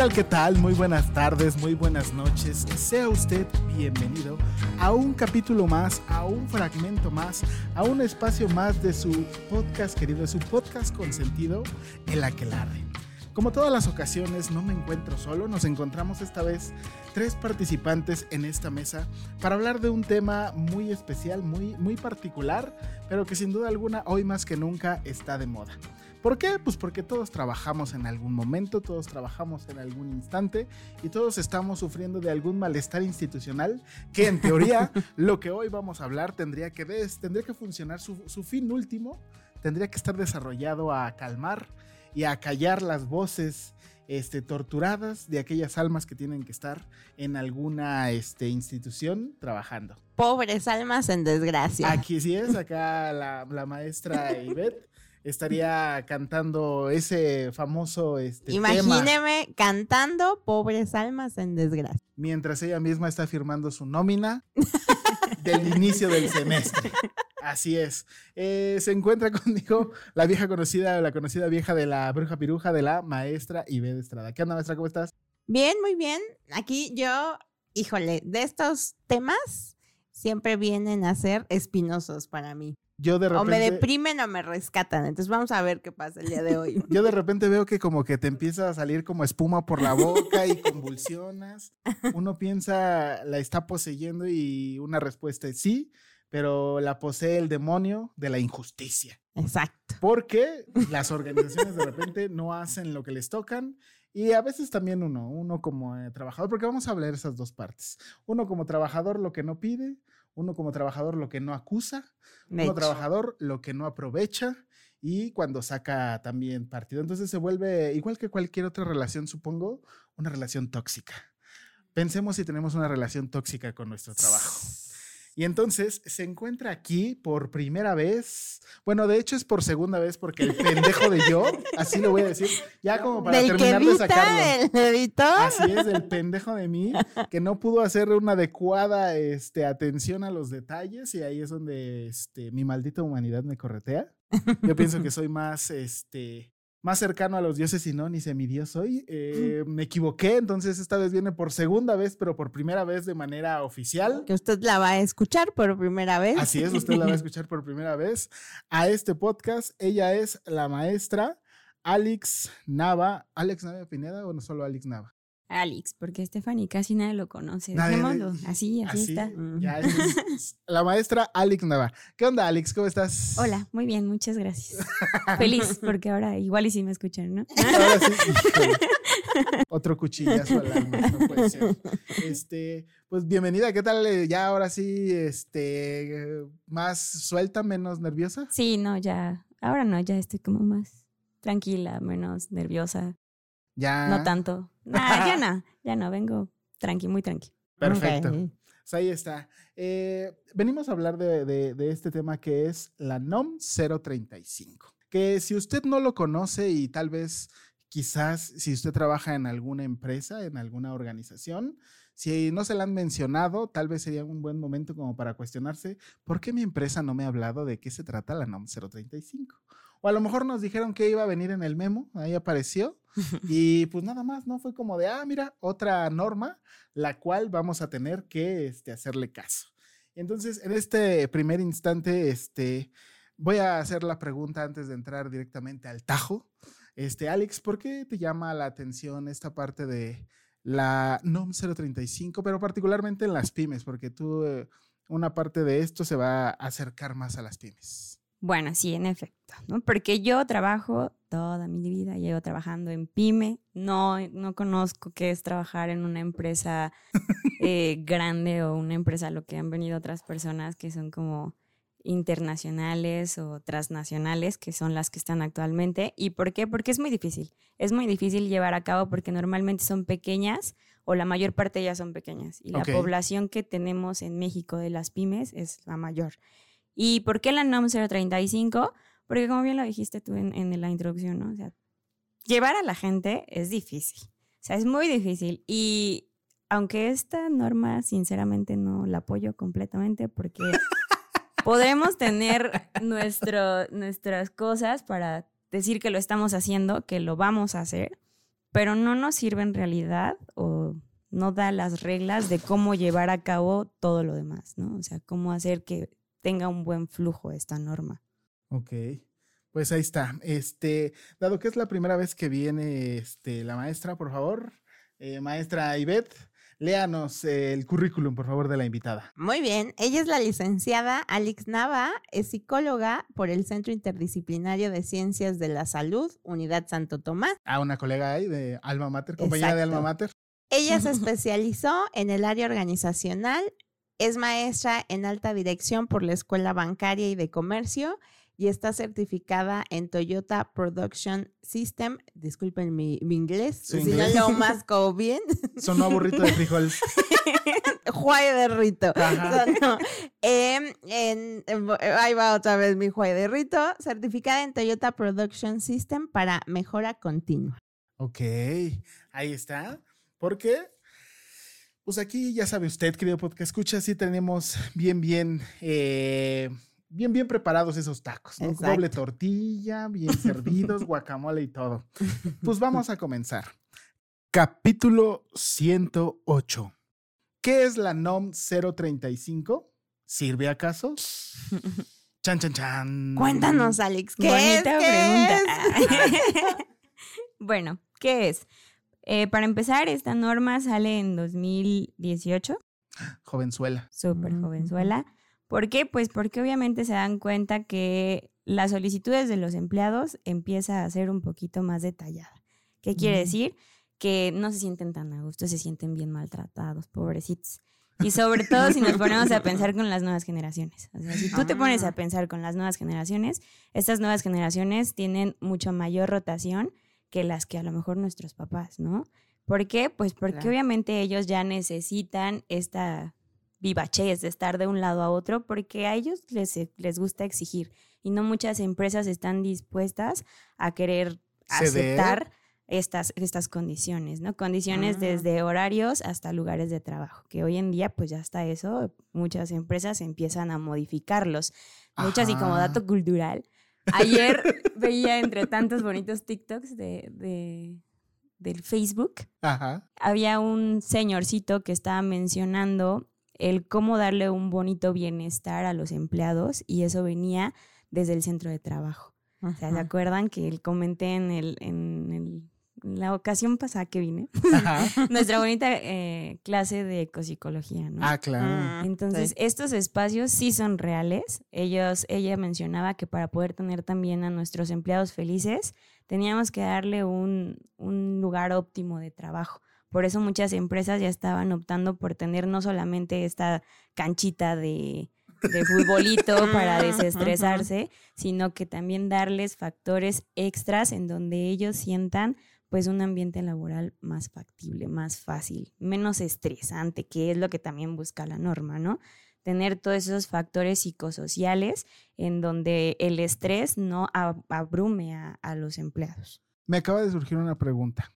Tal, qué tal? Muy buenas tardes, muy buenas noches. Sea usted bienvenido a un capítulo más, a un fragmento más, a un espacio más de su podcast querido, de su podcast consentido, El Aquelarre. Como todas las ocasiones, no me encuentro solo, nos encontramos esta vez tres participantes en esta mesa para hablar de un tema muy especial, muy, muy particular, pero que sin duda alguna hoy más que nunca está de moda. ¿Por qué? Pues porque todos trabajamos en algún momento, todos trabajamos en algún instante y todos estamos sufriendo de algún malestar institucional que en teoría lo que hoy vamos a hablar tendría que, des, tendría que funcionar, su, su fin último tendría que estar desarrollado a calmar y a callar las voces este, torturadas de aquellas almas que tienen que estar en alguna este, institución trabajando. Pobres almas en desgracia. Aquí sí es, acá la, la maestra Ivette estaría cantando ese famoso este, Imagíneme tema, cantando Pobres almas en desgracia. mientras ella misma está firmando su nómina del inicio del semestre. Así es. Eh, se encuentra conmigo la vieja conocida, la conocida vieja de la bruja piruja de la maestra Ivette Estrada. ¿Qué onda, maestra? ¿Cómo estás? Bien, muy bien. Aquí yo, híjole, de estos temas siempre vienen a ser espinosos para mí. Yo de repente, O me deprimen o me rescatan. Entonces vamos a ver qué pasa el día de hoy. yo de repente veo que como que te empieza a salir como espuma por la boca y convulsionas. Uno piensa la está poseyendo y una respuesta es sí, pero la posee el demonio de la injusticia. Exacto. Porque las organizaciones de repente no hacen lo que les tocan y a veces también uno, uno como eh, trabajador, porque vamos a hablar esas dos partes. Uno como trabajador lo que no pide, uno como trabajador lo que no acusa, De uno hecho. trabajador lo que no aprovecha y cuando saca también partido. Entonces se vuelve, igual que cualquier otra relación, supongo, una relación tóxica. Pensemos si tenemos una relación tóxica con nuestro trabajo. Y entonces se encuentra aquí por primera vez. Bueno, de hecho es por segunda vez porque el pendejo de yo, así lo voy a decir, ya como para Del que terminar de sacarlo. el editor. Así es, el pendejo de mí, que no pudo hacer una adecuada este, atención a los detalles y ahí es donde este, mi maldita humanidad me corretea. Yo pienso que soy más, este, más cercano a los dioses y no, ni semidios soy. Eh, me equivoqué, entonces esta vez viene por segunda vez, pero por primera vez de manera oficial. Que usted la va a escuchar por primera vez. Así es, usted la va a escuchar por primera vez a este podcast. Ella es la maestra Alex Nava. ¿Alex Nava Pineda o no solo Alex Nava? Alex, porque Stephanie casi nadie lo conoce. Nadie Dejémoslo así, así, Así, está. ya es, la maestra Alex Nava. ¿Qué onda, Alex? ¿Cómo estás? Hola, muy bien, muchas gracias. Feliz, porque ahora igual y si me escuchan, ¿no? Ahora sí. Otro cuchillazo al alma, no puede ser. Este, pues bienvenida, ¿qué tal? Eh, Ya ahora sí, este, más suelta, menos nerviosa. Sí, no, ya, ahora no, ya estoy como más tranquila, menos nerviosa, Ya. no tanto. Nah, ya no, ya no, vengo tranqui, muy tranqui. Perfecto. Pues ahí está. Eh, venimos a hablar de, de- de este tema que es la NOM 035. Que si usted no lo conoce y tal vez quizás si usted trabaja en alguna empresa, en alguna organización, si no se la han mencionado, tal vez sería un buen momento como para cuestionarse, ¿por qué mi empresa no me ha hablado de qué se trata la NOM 035? O a lo mejor nos dijeron que iba a venir en el memo, ahí apareció, y pues nada más, ¿no? Fue como de, ah, mira, otra norma, la cual vamos a tener que este, hacerle caso. Entonces, en este primer instante, este, voy a hacer la pregunta antes de entrar directamente al tajo. Este, Alex, ¿por qué te llama la atención esta parte de la NOM 035, pero particularmente en las pymes? Porque tú, eh, una parte de esto se va a acercar más a las pymes. Bueno, sí, en efecto, ¿no? Porque yo trabajo toda mi vida, llevo trabajando en pyme, no, no conozco qué es trabajar en una empresa eh, grande o una empresa a lo que han venido otras personas que son como internacionales o transnacionales, que son las que están actualmente. ¿Y por qué? Porque es muy difícil. Es muy difícil llevar a cabo porque normalmente son pequeñas o la mayor parte ya son pequeñas. Y la población que tenemos en México de las pymes es la mayor. ¿Y por qué la NOM 035? Porque como bien lo dijiste tú en, en la introducción, ¿no? O sea, llevar a la gente es difícil. O sea, es muy difícil. Y aunque esta norma, sinceramente, no la apoyo completamente porque podremos tener nuestro, nuestras cosas para decir que lo estamos haciendo, que lo vamos a hacer, pero no nos sirve en realidad o no da las reglas de cómo llevar a cabo todo lo demás, ¿no? O sea, cómo hacer que tenga un buen flujo esta norma. Ok. Pues ahí está. Este, dado que es la primera vez que viene este, la maestra, por favor, eh, maestra Ivette, léanos eh, el currículum, por favor, de la invitada. Muy bien, ella es la licenciada Alex Nava, es psicóloga por el Centro Interdisciplinario de Ciencias de la Salud, Unidad Santo Tomás. Ah, una colega ahí de Alma Mater, compañera de. Alma Mater. Ella se especializó en el área organizacional, es maestra en alta dirección por la Escuela Bancaria y de Comercio y está certificada en Toyota Production System. Disculpen mi, mi inglés, si inglés. no lo masco bien. Sonó burrito de frijol. Juay de Rito. Sonó. Em, en- ahí va otra vez mi Juay de Rito, certificada en Toyota Production System para mejora continua. Ok, ahí está. Porque, pues aquí ya sabe usted, querido podcast escucha, sí tenemos bien, bien, eh, bien, bien preparados esos tacos, ¿no? Doble tortilla, bien servidos, guacamole y todo. Pues vamos a comenzar. Capítulo 108. ¿Qué es la NOM 035? ¿Sirve acaso? Chan, chan, chan. Cuéntanos, Alex, ¿qué Bonita es? ¿Qué pregunta. es? bueno, ¿qué es? Eh, para empezar, esta norma sale en 2018, Jovenzuela. súper jovenzuela. ¿Por qué? Pues porque obviamente se dan cuenta que las solicitudes de los empleados empieza a ser un poquito más detallada. ¿Qué quiere Mm. decir? Que no se sienten tan a gusto, se sienten bien maltratados, pobrecitos. Y sobre todo si nos ponemos a pensar con las nuevas generaciones. O sea, si tú te pones a pensar con las nuevas generaciones, estas nuevas generaciones tienen mucho mayor rotación que las que a lo mejor nuestros papás, ¿no? ¿Por qué? Pues porque Claro. obviamente ellos ya necesitan esta vivachez de estar de un lado a otro porque a ellos les, les gusta exigir y no muchas empresas están dispuestas a querer Ceder. aceptar estas, estas condiciones, ¿no? Condiciones Ah. desde horarios hasta lugares de trabajo, que hoy en día pues ya está eso, muchas empresas empiezan a modificarlos. Hecho, así como dato cultural, ayer veía entre tantos bonitos TikToks de, de- del Facebook, Ajá. había un señorcito que estaba mencionando el cómo darle un bonito bienestar a los empleados y eso venía desde el centro de trabajo. O sea, ¿se acuerdan que comenté en, el, en, el- la ocasión pasada que vine? Ajá. Nuestra bonita eh, clase de ecopsicología, ¿no? Ah, claro. Ah, Entonces, sí. estos espacios sí son reales. Ellos, ella mencionaba que para poder tener también a nuestros empleados felices, teníamos que darle un, un lugar óptimo de trabajo. Por eso muchas empresas ya estaban optando por tener no solamente esta canchita de, de futbolito para desestresarse, sino que también darles factores extras en donde ellos sientan pues un ambiente laboral más factible, más fácil, menos estresante, que es lo que también busca la norma, ¿no? Tener todos esos factores psicosociales en donde el estrés no abrume a, los empleados. Me acaba de surgir una pregunta.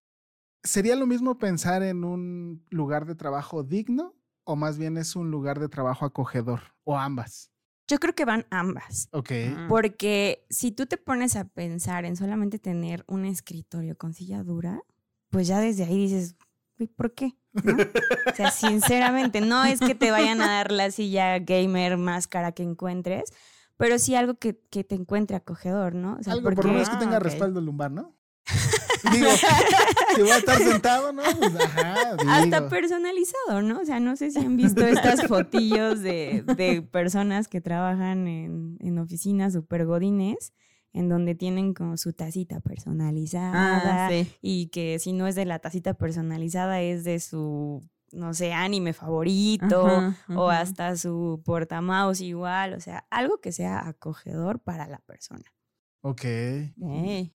¿Sería lo mismo pensar en un lugar de trabajo digno o más bien es un lugar de trabajo acogedor o ambas? Yo creo que van ambas. Ok. Porque si tú te pones a pensar en solamente tener un escritorio con silla dura, pues ya desde ahí dices, ¿por qué? o sea, sinceramente, no es que te vayan a dar la silla gamer más cara que encuentres, pero sí algo que, te encuentre acogedor, ¿no? O sea, algo por lo menos que tenga ah, respaldo lumbar, ¿no? Digo, que voy a estar sentado, ¿no? Pues, ajá, Hasta personalizado, ¿no? O sea, no sé si han visto estas fotillos de, personas que trabajan en, oficinas super godines en donde tienen como su tacita personalizada ah, y que si no es de la tacita personalizada es de su no sé, anime favorito o hasta su portamaos igual, o sea, algo que sea acogedor para la persona. Ok.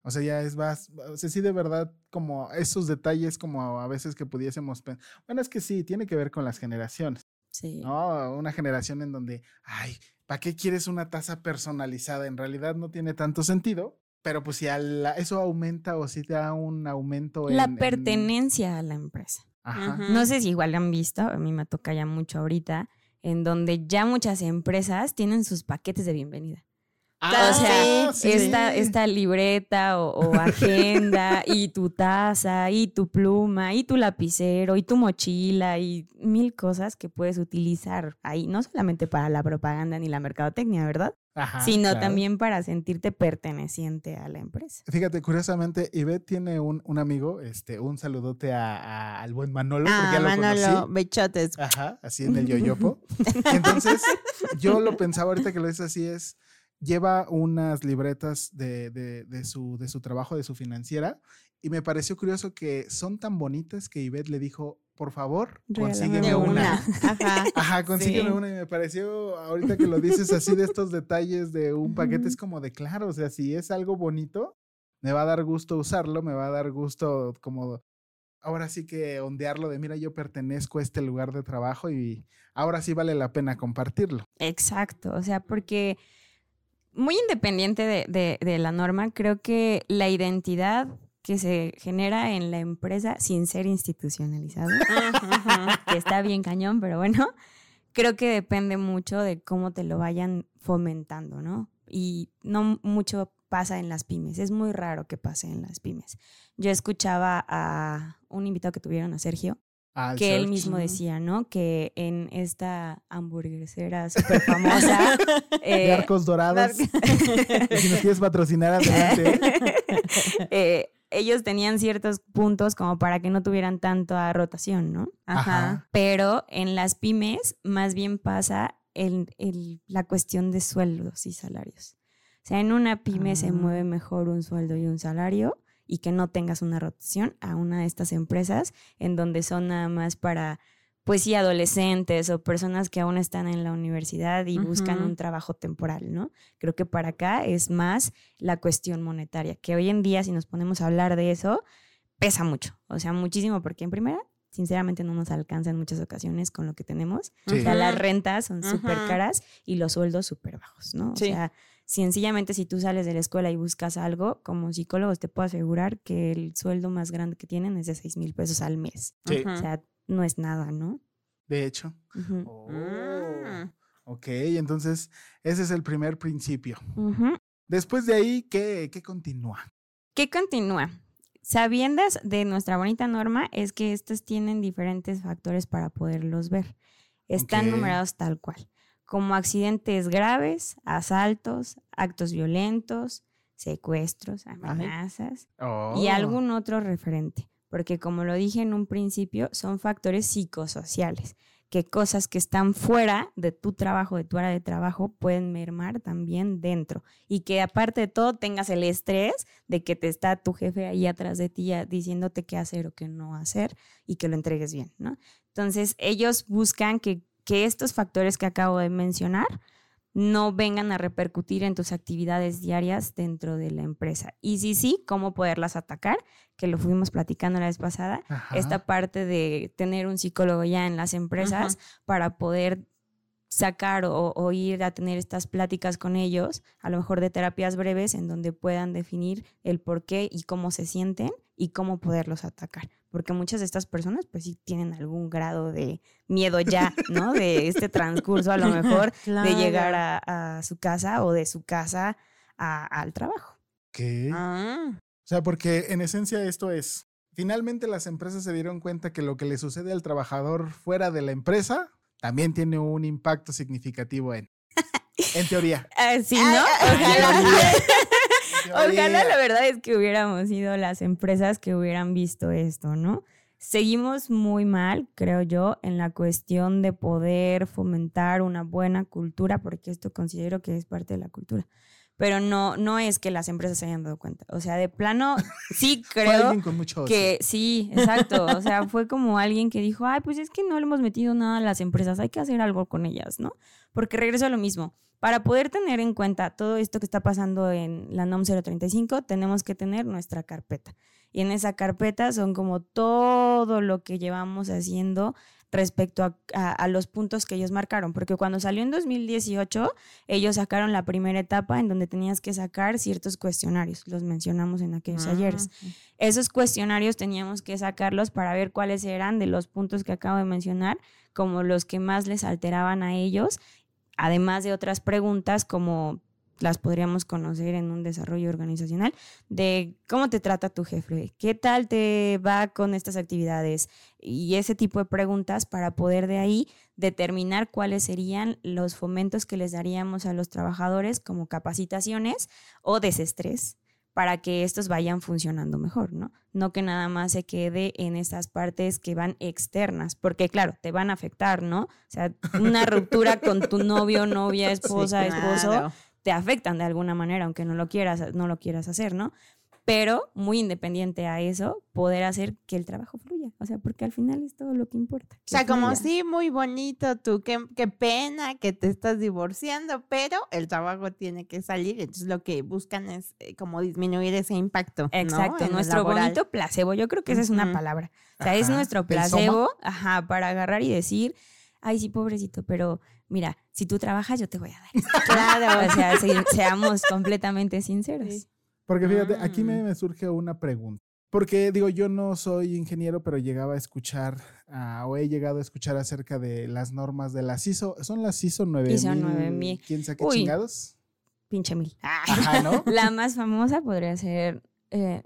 O sea, ya es más, o sea, sí de verdad como esos detalles como a veces que pudiésemos pensar. Bueno, es que sí, tiene que ver con las generaciones. Sí. ¿No? Una generación en donde, ay, ¿para qué quieres una taza personalizada? En realidad no tiene tanto sentido, pero pues si eso aumenta o si da un aumento en... La pertenencia a la empresa. Ajá. No sé si igual han visto, a mí me toca ya mucho ahorita, en donde ya muchas empresas tienen sus paquetes de bienvenida. Ah, o sea, esta, libreta o, agenda y tu taza y tu pluma y tu lapicero y tu mochila y mil cosas que puedes utilizar ahí, no solamente para la propaganda ni la mercadotecnia, ¿verdad? sino también para sentirte perteneciente a la empresa. Fíjate, curiosamente, Ivette tiene un, amigo, este, un saludote al buen Manolo, porque ya lo Manolo, bechotes. Ajá, así en el yoyopo. Entonces, yo lo pensaba ahorita que lo dices así es lleva unas libretas de, de, su, de su trabajo, de su financiera, y me pareció curioso que son tan bonitas que Ivette le dijo, por favor, consígueme una. Ajá, Ajá consígueme una. Y me pareció, ahorita que lo dices así de estos detalles de un paquete, es como de claro, o sea, si es algo bonito, me va a dar gusto usarlo, me va a dar gusto como ahora sí que ondearlo de, mira, yo pertenezco a este lugar de trabajo y ahora sí vale la pena compartirlo. Exacto, o sea, porque muy independiente de, la norma, creo que la identidad que se genera en la empresa sin ser institucionalizado, que está bien cañón, pero bueno, creo que depende mucho de cómo te lo vayan fomentando, ¿no? Y no mucho pasa en las pymes, es muy raro que pase en las pymes. Yo escuchaba a un invitado que tuvieron, a Sergio, que él mismo decía, ¿no? Que en esta hamburguesera súper famosa. de eh, arcos dorados. si nos quieres patrocinar, adelante. eh, ellos tenían ciertos puntos como para que no tuvieran tanta rotación, ¿no? Ajá. Pero en las pymes más bien pasa el, la cuestión de sueldos y salarios. O sea, en una pyme se ah. mueve mejor un sueldo y un salario y que no tengas una rotación a una de estas empresas en donde son nada más para pues sí, adolescentes o personas que aún están en la universidad y buscan un trabajo temporal, ¿no? Creo que para acá es más la cuestión monetaria, que hoy en día si nos ponemos a hablar de eso, pesa mucho, o sea, muchísimo, porque en primera, sinceramente no nos alcanza en muchas ocasiones con lo que tenemos. O sea, las rentas son súper caras y los sueldos súper bajos, ¿no? O sea, sencillamente si tú sales de la escuela y buscas algo, como psicólogos te puedo asegurar que el sueldo más grande que tienen es de 6 mil pesos al mes. O sea, no es nada, ¿no? De hecho. Oh, ah. Ok, entonces ese es el primer principio. Después de ahí, ¿qué, ¿qué continúa? ¿Qué continúa? Sabiendas de nuestra bonita norma es que estos tienen diferentes factores para poderlos ver. Están numerados tal cual como accidentes graves, asaltos, actos violentos, secuestros, amenazas y oh. algún otro referente. Porque como lo dije en un principio, son factores psicosociales, que cosas que están fuera de tu trabajo, de tu área de trabajo, pueden mermar también dentro. Y que aparte de todo tengas el estrés de que te está tu jefe ahí atrás de ti diciéndote qué hacer o qué no hacer y que lo entregues bien, ¿no? Entonces ellos buscan que que estos factores que acabo de mencionar no vengan a repercutir en tus actividades diarias dentro de la empresa. Y si sí, cómo poderlas atacar, que lo fuimos platicando la vez pasada, Ajá. esta parte de tener un psicólogo ya en las empresas para poder sacar o, o ir a tener estas pláticas con ellos, a lo mejor de terapias breves, en donde puedan definir el por qué y cómo se sienten y cómo poderlos atacar. Porque muchas de estas personas, pues sí tienen algún grado de miedo ya, ¿no? De este transcurso, a lo mejor, de llegar a, a su casa o de su casa a- al trabajo. ¿Qué? Ah, O sea, porque en esencia esto es, finalmente las empresas se dieron cuenta que lo que le sucede al trabajador fuera de la empresa también tiene un impacto significativo en, en teoría. Ah, sí, ¿no? Ah, Ojalá. Ojalá la verdad es que hubiéramos sido las empresas que hubieran visto esto, ¿no? Seguimos muy mal, creo yo, en la cuestión de poder fomentar una buena cultura, porque esto considero que es parte de la cultura. Pero no, no es que las empresas se hayan dado cuenta. O sea, de plano, sí creo con mucho que sí, exacto. O sea, fue como alguien que dijo, ay, pues es que no le hemos metido nada a las empresas, hay que hacer algo con ellas, ¿no? Porque regreso a lo mismo. Para poder tener en cuenta todo esto que está pasando en la NOM 035, tenemos que tener nuestra carpeta. Y en esa carpeta son como todo lo que llevamos haciendo respecto a, a- a los puntos que ellos marcaron. Porque cuando salió en 2018, ellos sacaron la primera etapa en donde tenías que sacar ciertos cuestionarios. Los mencionamos en aquellos ayeres. Esos cuestionarios teníamos que sacarlos para ver cuáles eran de los puntos que acabo de mencionar, como los que más les alteraban a ellos, además de otras preguntas como las podríamos conocer en un desarrollo organizacional, de cómo te trata tu jefe, qué tal te va con estas actividades y ese tipo de preguntas para poder de ahí determinar cuáles serían los fomentos que les daríamos a los trabajadores como capacitaciones o desestrés para que estos vayan funcionando mejor, ¿no? No que nada más se quede en estas partes que van externas, porque claro, te van a afectar, ¿no? O sea, una ruptura con tu novio, novia, esposa, Sí, esposo. Te afectan de alguna manera, aunque no lo quieras, no lo quieras hacer, ¿no? Pero muy independiente a eso, poder hacer que el trabajo fluya, o sea, porque al final es todo lo que importa. O sea, como sí, muy bonito tú, qué, qué pena que te estás divorciando, pero el trabajo tiene que salir, entonces lo que buscan es eh, como disminuir ese impacto. Exacto, nuestro bonito placebo, yo creo que esa es una palabra. O sea, es nuestro placebo, ajá, para agarrar y decir, ay, sí, pobrecito, pero mira, si tú trabajas, yo te voy a dar. esto". Claro. O sea, se- seamos completamente sinceros. Sí. Porque fíjate, aquí me, me surge una pregunta. Porque digo, yo no soy ingeniero, pero llegaba a escuchar ah, o he llegado a escuchar acerca de las normas de las ISO. ¿Son las ISO 9000? ISO 9000. ¿Quién sabe qué Uy. chingados? Pinche mil. Ajá, ¿no? La más famosa podría ser eh,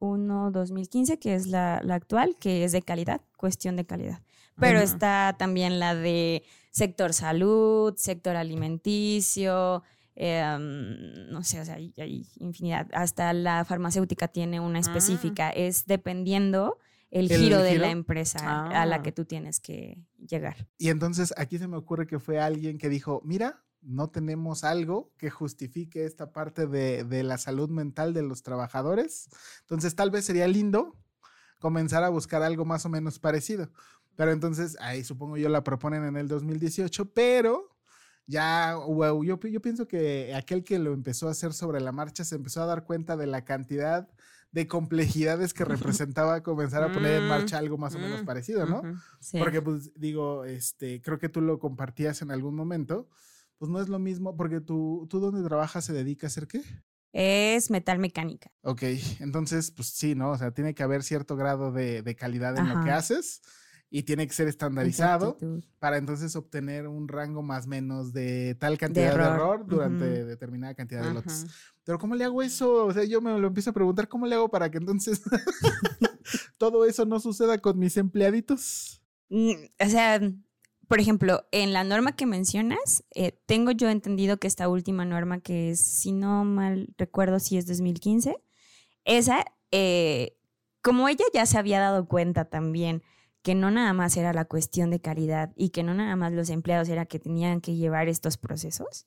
9001-2015, que es la, la actual, que es de calidad, cuestión de calidad. Pero está también la de sector salud, sector alimenticio, eh, um, no sé, o sea, hay, hay infinidad. Hasta la farmacéutica tiene una específica. Es dependiendo el, ¿El giro de giro? la empresa a la Ah. que tú tienes que llegar. Y entonces aquí se me ocurre que fue alguien que dijo, mira, no tenemos algo que justifique esta parte de, de la salud mental de los trabajadores. Entonces tal vez sería lindo comenzar a buscar algo más o menos parecido. Pero entonces ahí supongo yo la proponen en el 2018, pero ya, wow, yo, yo pienso que aquel que lo empezó a hacer sobre la marcha se empezó a dar cuenta de la cantidad de complejidades que representaba comenzar a poner en marcha algo más o menos mm, parecido, ¿no? Sí. Porque, pues, digo, este, creo que tú lo compartías en algún momento. Pues no es lo mismo, porque tú, tú donde trabajas se dedica a hacer qué? Es metal mecánica. Ok, entonces, pues sí, ¿no? O sea, tiene que haber cierto grado de, de calidad en lo que Ajá. haces y tiene que ser estandarizado Exactitud. para entonces obtener un rango más o menos de tal cantidad de error. error, durante determinada cantidad de lotes. Pero ¿cómo le hago eso? O sea, yo me lo empiezo a preguntar, ¿cómo le hago para que entonces todo eso no suceda con mis empleaditos? Mm, O sea, por ejemplo, en la norma que mencionas, eh, tengo yo entendido que esta última norma, que es, si no mal recuerdo, si es 2015, esa, eh, como ella ya se había dado cuenta también que no nada más era la cuestión de calidad y que no nada más los empleados era que tenían que llevar estos procesos,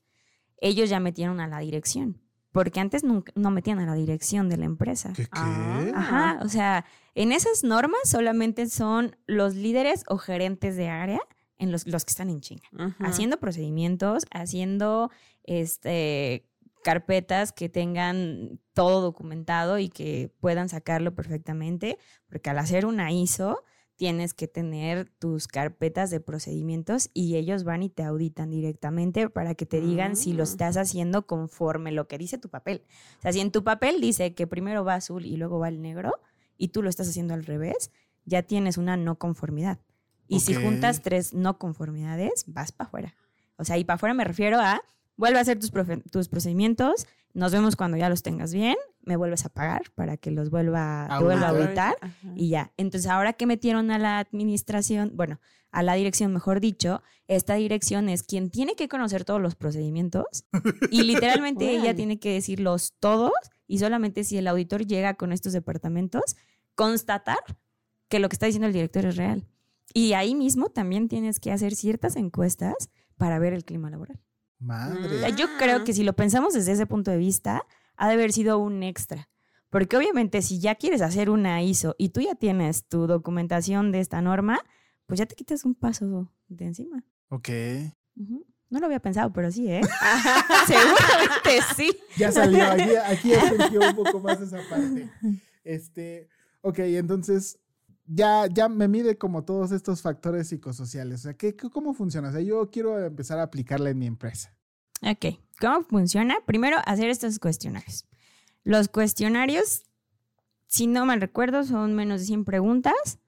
ellos ya metieron a la dirección, porque antes nunca, no metían a la dirección de la empresa. ¿Qué? qué? Ah. Ajá, o sea, en esas normas solamente son los líderes o gerentes de área en los, los que están en chinga. Ujú. Haciendo procedimientos, haciendo este carpetas que tengan todo documentado y que puedan sacarlo perfectamente, porque al hacer una ISO tienes que tener tus carpetas de procedimientos y ellos van y te auditan directamente para que te digan si lo Mm. estás haciendo conforme lo que dice tu papel. O sea, si en tu papel dice que primero va azul y luego va el negro y tú lo estás haciendo al revés, ya tienes una no conformidad. Y si juntas tres no conformidades, vas para afuera. O sea, y para afuera me refiero a vuelve a hacer tus, tus procedimientos, nos vemos cuando ya los tengas bien, me vuelves a pagar para que los vuelva, te vuelva a Auditar. y ya. Entonces, ahora que metieron a la administración, bueno, a la dirección, mejor dicho, esta dirección es quien tiene que conocer todos los procedimientos y literalmente ella tiene que decirlos todos y solamente si el auditor llega con estos departamentos, constatar que lo que está diciendo el director es real. Y ahí mismo también tienes que hacer ciertas encuestas para ver el clima laboral. Madre. yo creo que si lo pensamos desde ese punto de vista, ha de haber sido un extra. Porque obviamente si ya quieres hacer una ISO y tú ya tienes tu documentación de esta norma, pues ya te quitas un paso de encima. Ok. No lo había pensado, pero sí, ¿eh? Seguramente sí. Ya salió, aquí, aquí ya surgió un poco más esa parte. Este, ok, entonces ya, ya me mide como todos estos factores psicosociales. O sea, ¿qué, ¿cómo funciona? O sea, yo quiero empezar a aplicarla en mi empresa. Ok, ¿cómo funciona? Primero, hacer estos cuestionarios. Los cuestionarios, si no mal recuerdo, son menos de 100 preguntas.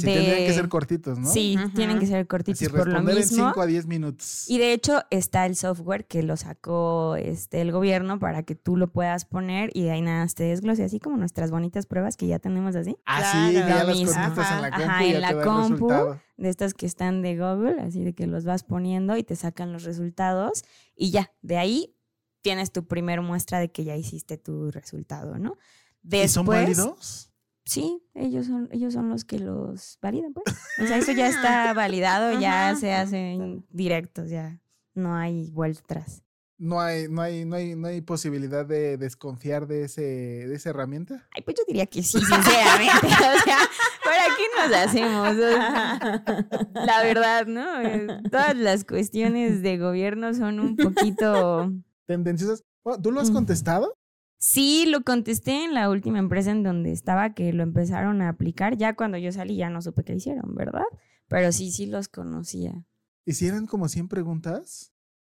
Sí, de- tendrían que ser cortitos, ¿no? Sí, tienen que ser cortitos Así por lo en mismo. 5 a 10 minutos. Y de hecho está el software que lo sacó este, el gobierno para que tú lo puedas poner y de ahí nada te desglose, así como nuestras bonitas pruebas que ya tenemos así. Así, Claro. ya Lo las mismo. contestas en la Ajá, compu ajá, y en ya la te da el compu. De estas que están de Google, así de que los vas poniendo y te sacan los resultados y ya, de ahí tienes tu primer muestra de que ya hiciste tu resultado, ¿no? ¿Y son Después, válidos? Sí, ellos son, ellos son los que los validan, pues. O sea, eso ya está validado, ya Ajá. se hacen directos, ya no hay vuelta atrás. No hay, no hay, no hay, no hay posibilidad de desconfiar de ese, de esa herramienta. Ay, pues yo diría que sí, sinceramente. o sea, ¿para qué nos hacemos? O sea, La verdad, ¿no? Eh, Todas las cuestiones de gobierno son un poquito... Tendenciosas. ¿Tú lo has contestado? Sí, lo contesté en la última empresa en donde estaba que lo empezaron a aplicar. Ya cuando yo salí ya no supe qué hicieron, ¿verdad? Pero sí, sí los conocía. ¿Hicieran como 100 preguntas?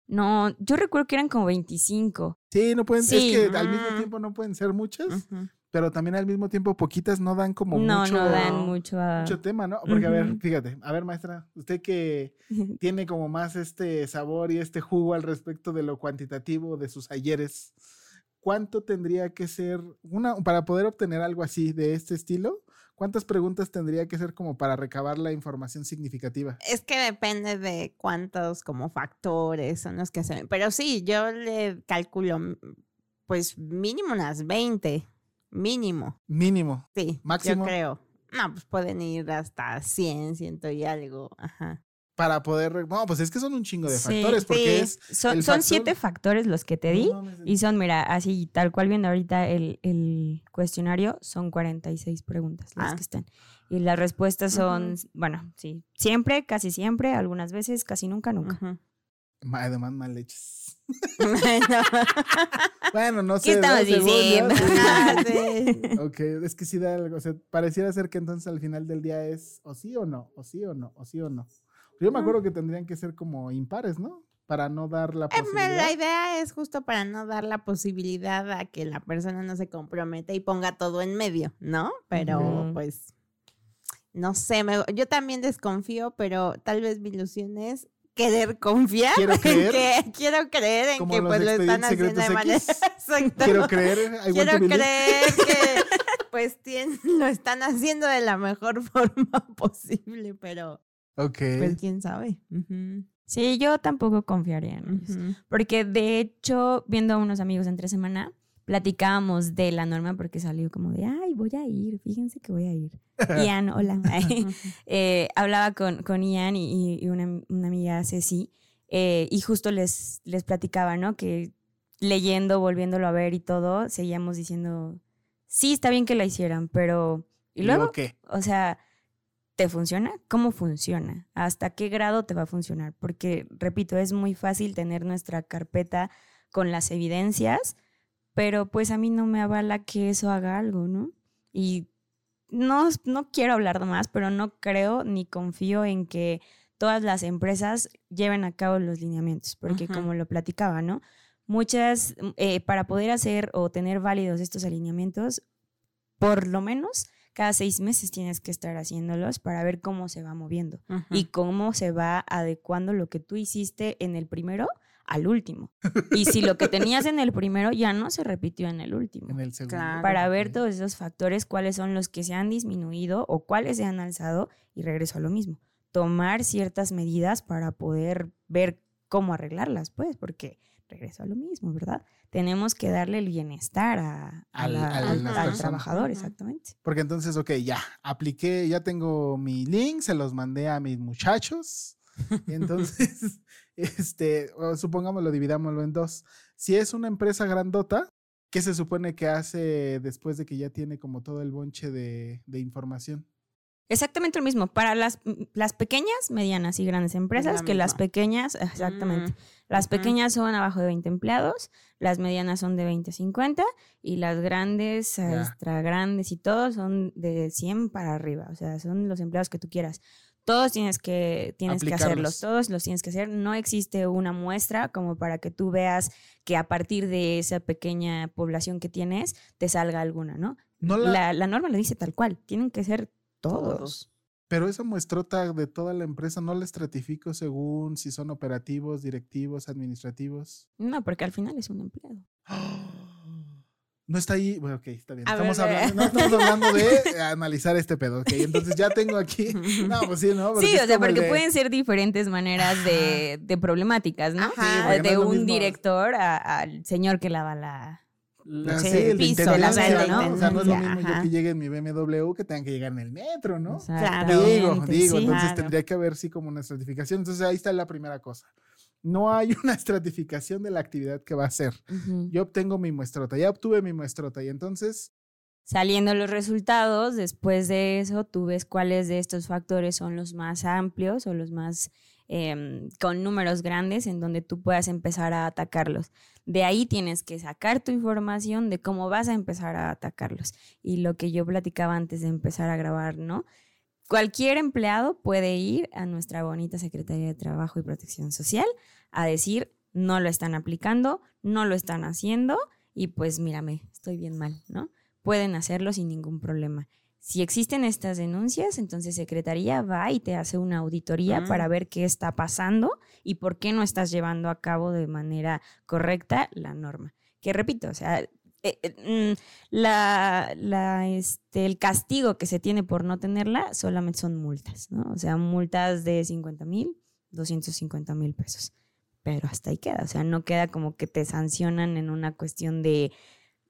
No, yo recuerdo que eran como 25. Sí, no pueden, Sí. es que al mismo Mm. tiempo no pueden ser muchas, pero también al mismo tiempo poquitas no dan como no, mucho, no dan mucho a... mucho tema, ¿no? Porque a ver, fíjate, a ver maestra, usted que tiene como más este sabor y este jugo al respecto de lo cuantitativo de sus ayeres, ¿cuánto tendría que ser una para poder obtener algo así de este estilo? ¿Cuántas preguntas tendría que ser como para recabar la información significativa? Es que depende de cuántos como factores son los que hacen. Pero sí, yo le calculo mm, pues mínimo unas 20. Mínimo. Mínimo. Sí, Máximo. yo creo. No, pues pueden ir hasta 100, ciento y algo. Ajá. Para poder. No, pues es que son un chingo de Sí, factores, porque sí. es. Son, siete factores los que te di. No Y son, mira, así tal cual viendo ahorita el, el cuestionario, son 46 preguntas las Ah. que están. Y las respuestas son, bueno, sí, siempre, casi siempre, algunas veces, casi nunca, nunca. Además, mal leches. Bueno. Bueno, no ¿Qué sé. ¿no? estamos diciendo? Ah, sí. Ok, es que sí da algo. O sea, pareciera ser que entonces al final del día es o sí o no, o sí o no, o sí o no. Yo me acuerdo que tendrían que ser como impares, ¿no? Para no dar la Eh, posibilidad. La idea es justo para no dar la posibilidad a que la persona no se comprometa y ponga todo en medio, ¿no? Pero pues, no sé, me- yo también desconfío, pero tal vez mi ilusión es querer confiar Quiero en creer. que quiero creer en que pues lo están haciendo de manera X. Exacto. Quiero creer. I want Quiero to believe. creer que pues tien- lo están haciendo de la mejor forma posible, pero Ok. pues quién sabe. Sí, yo tampoco confiaría en ellos. Porque de hecho, viendo a unos amigos entre semana, platicábamos de la norma porque salió como de, ay, voy a ir, fíjense que voy a ir. Ian, hola. Eh, hablaba con, con Ian y, y una, una amiga Ceci, eh, y justo les, les platicaba, ¿no? Que leyendo, volviéndolo a ver y todo, seguíamos diciendo, sí, está bien que la hicieran, pero... ¿Y luego? qué? O sea, ¿Te funciona? ¿Cómo funciona? ¿Hasta qué grado te va a funcionar? Porque, repito, es muy fácil tener nuestra carpeta con las evidencias, pero pues a mí no me avala que eso haga algo, ¿no? Y no, no quiero hablar más, pero no creo ni confío en que todas las empresas lleven a cabo los lineamientos, porque Ujú. como lo platicaba, ¿no? Muchas, eh, para poder hacer o tener válidos estos alineamientos, por lo menos cada seis meses tienes que estar haciéndolos para ver cómo se va moviendo y cómo se va adecuando lo que tú hiciste en el primero al último. Y si lo que tenías en el primero ya no se repitió en el último. En el segundo. Claro. Para ver todos esos factores, cuáles son los que se han disminuido o cuáles se han alzado y regreso a lo mismo. Tomar ciertas medidas para poder ver cómo arreglarlas, pues, porque regreso a lo mismo, ¿verdad? Tenemos que darle el bienestar a, a Al- la- al- trabajador, exactamente. Porque entonces, ok, ya, apliqué, ya tengo mi link, se los mandé a mis muchachos. Entonces, este, o supongámoslo, dividámoslo en dos. Si es una empresa grandota, ¿qué se supone que hace después de que ya tiene como todo el bonche de, de información? Exactamente lo mismo. Para las, las pequeñas, medianas y grandes empresas, la que las misma. pequeñas, exactamente. Mm. Las pequeñas son abajo de 20 empleados, las medianas son de 20 a 50 y las grandes, Ya. extra grandes y todo son de 100 para arriba. O sea, son los empleados que tú quieras. Todos tienes que, tienes que hacerlos, todos los tienes que hacer. No existe una muestra como para que tú veas que a partir de esa pequeña población que tienes te salga alguna, ¿no? No la, La, la norma lo dice tal cual, tienen que ser todos. Todos. Pero esa muestrota de toda la empresa no la estratifico según si son operativos, directivos, administrativos. No, porque al final es un empleado. No está ahí. Bueno, ok, está bien. A Estamos ver, hablando, no estamos hablando de analizar este pedo. Ok, entonces ya tengo aquí. No, pues sí, ¿no? Porque Sí, o sea, porque de- pueden ser diferentes maneras de, de problemáticas, ¿no? Ajá. no de un director a- al señor que lava la... Ah, sí, sí, el de piso, la intendencia, sala, ¿no? ¿no? O sea, no es lo mismo yo que llegue en mi BMW que tenga que llegar en el metro, ¿no? Claro. Digo, digo, sí. entonces Claro. tendría que haber sí como una estratificación. Entonces ahí está la primera cosa. No hay una estratificación de la actividad que va a hacer. Yo obtengo mi muestrota, ya obtuve mi muestrota y entonces Saliendo los resultados, después de eso, tú ves cuáles de estos factores son los más amplios o los más em, con números grandes en donde tú puedas empezar a atacarlos. De ahí tienes que sacar tu información de cómo vas a empezar a atacarlos. Y lo que yo platicaba antes de empezar a grabar, ¿no? Cualquier empleado puede ir a nuestra bonita Secretaría de Trabajo y Protección Social a decir, no lo están aplicando, no lo están haciendo y pues mírame, estoy bien mal, ¿no? Pueden hacerlo sin ningún problema. Si existen estas denuncias, entonces Secretaría va y te hace una auditoría Mm. para ver qué está pasando y por qué no estás llevando a cabo de manera correcta la norma. Que repito, o sea, eh, eh, mm, la, la, este, el castigo que se tiene por no tenerla solamente son multas, ¿no? O sea, multas de 50 mil, 250 mil pesos. Pero hasta ahí queda, o sea, no queda como que te sancionan en una cuestión de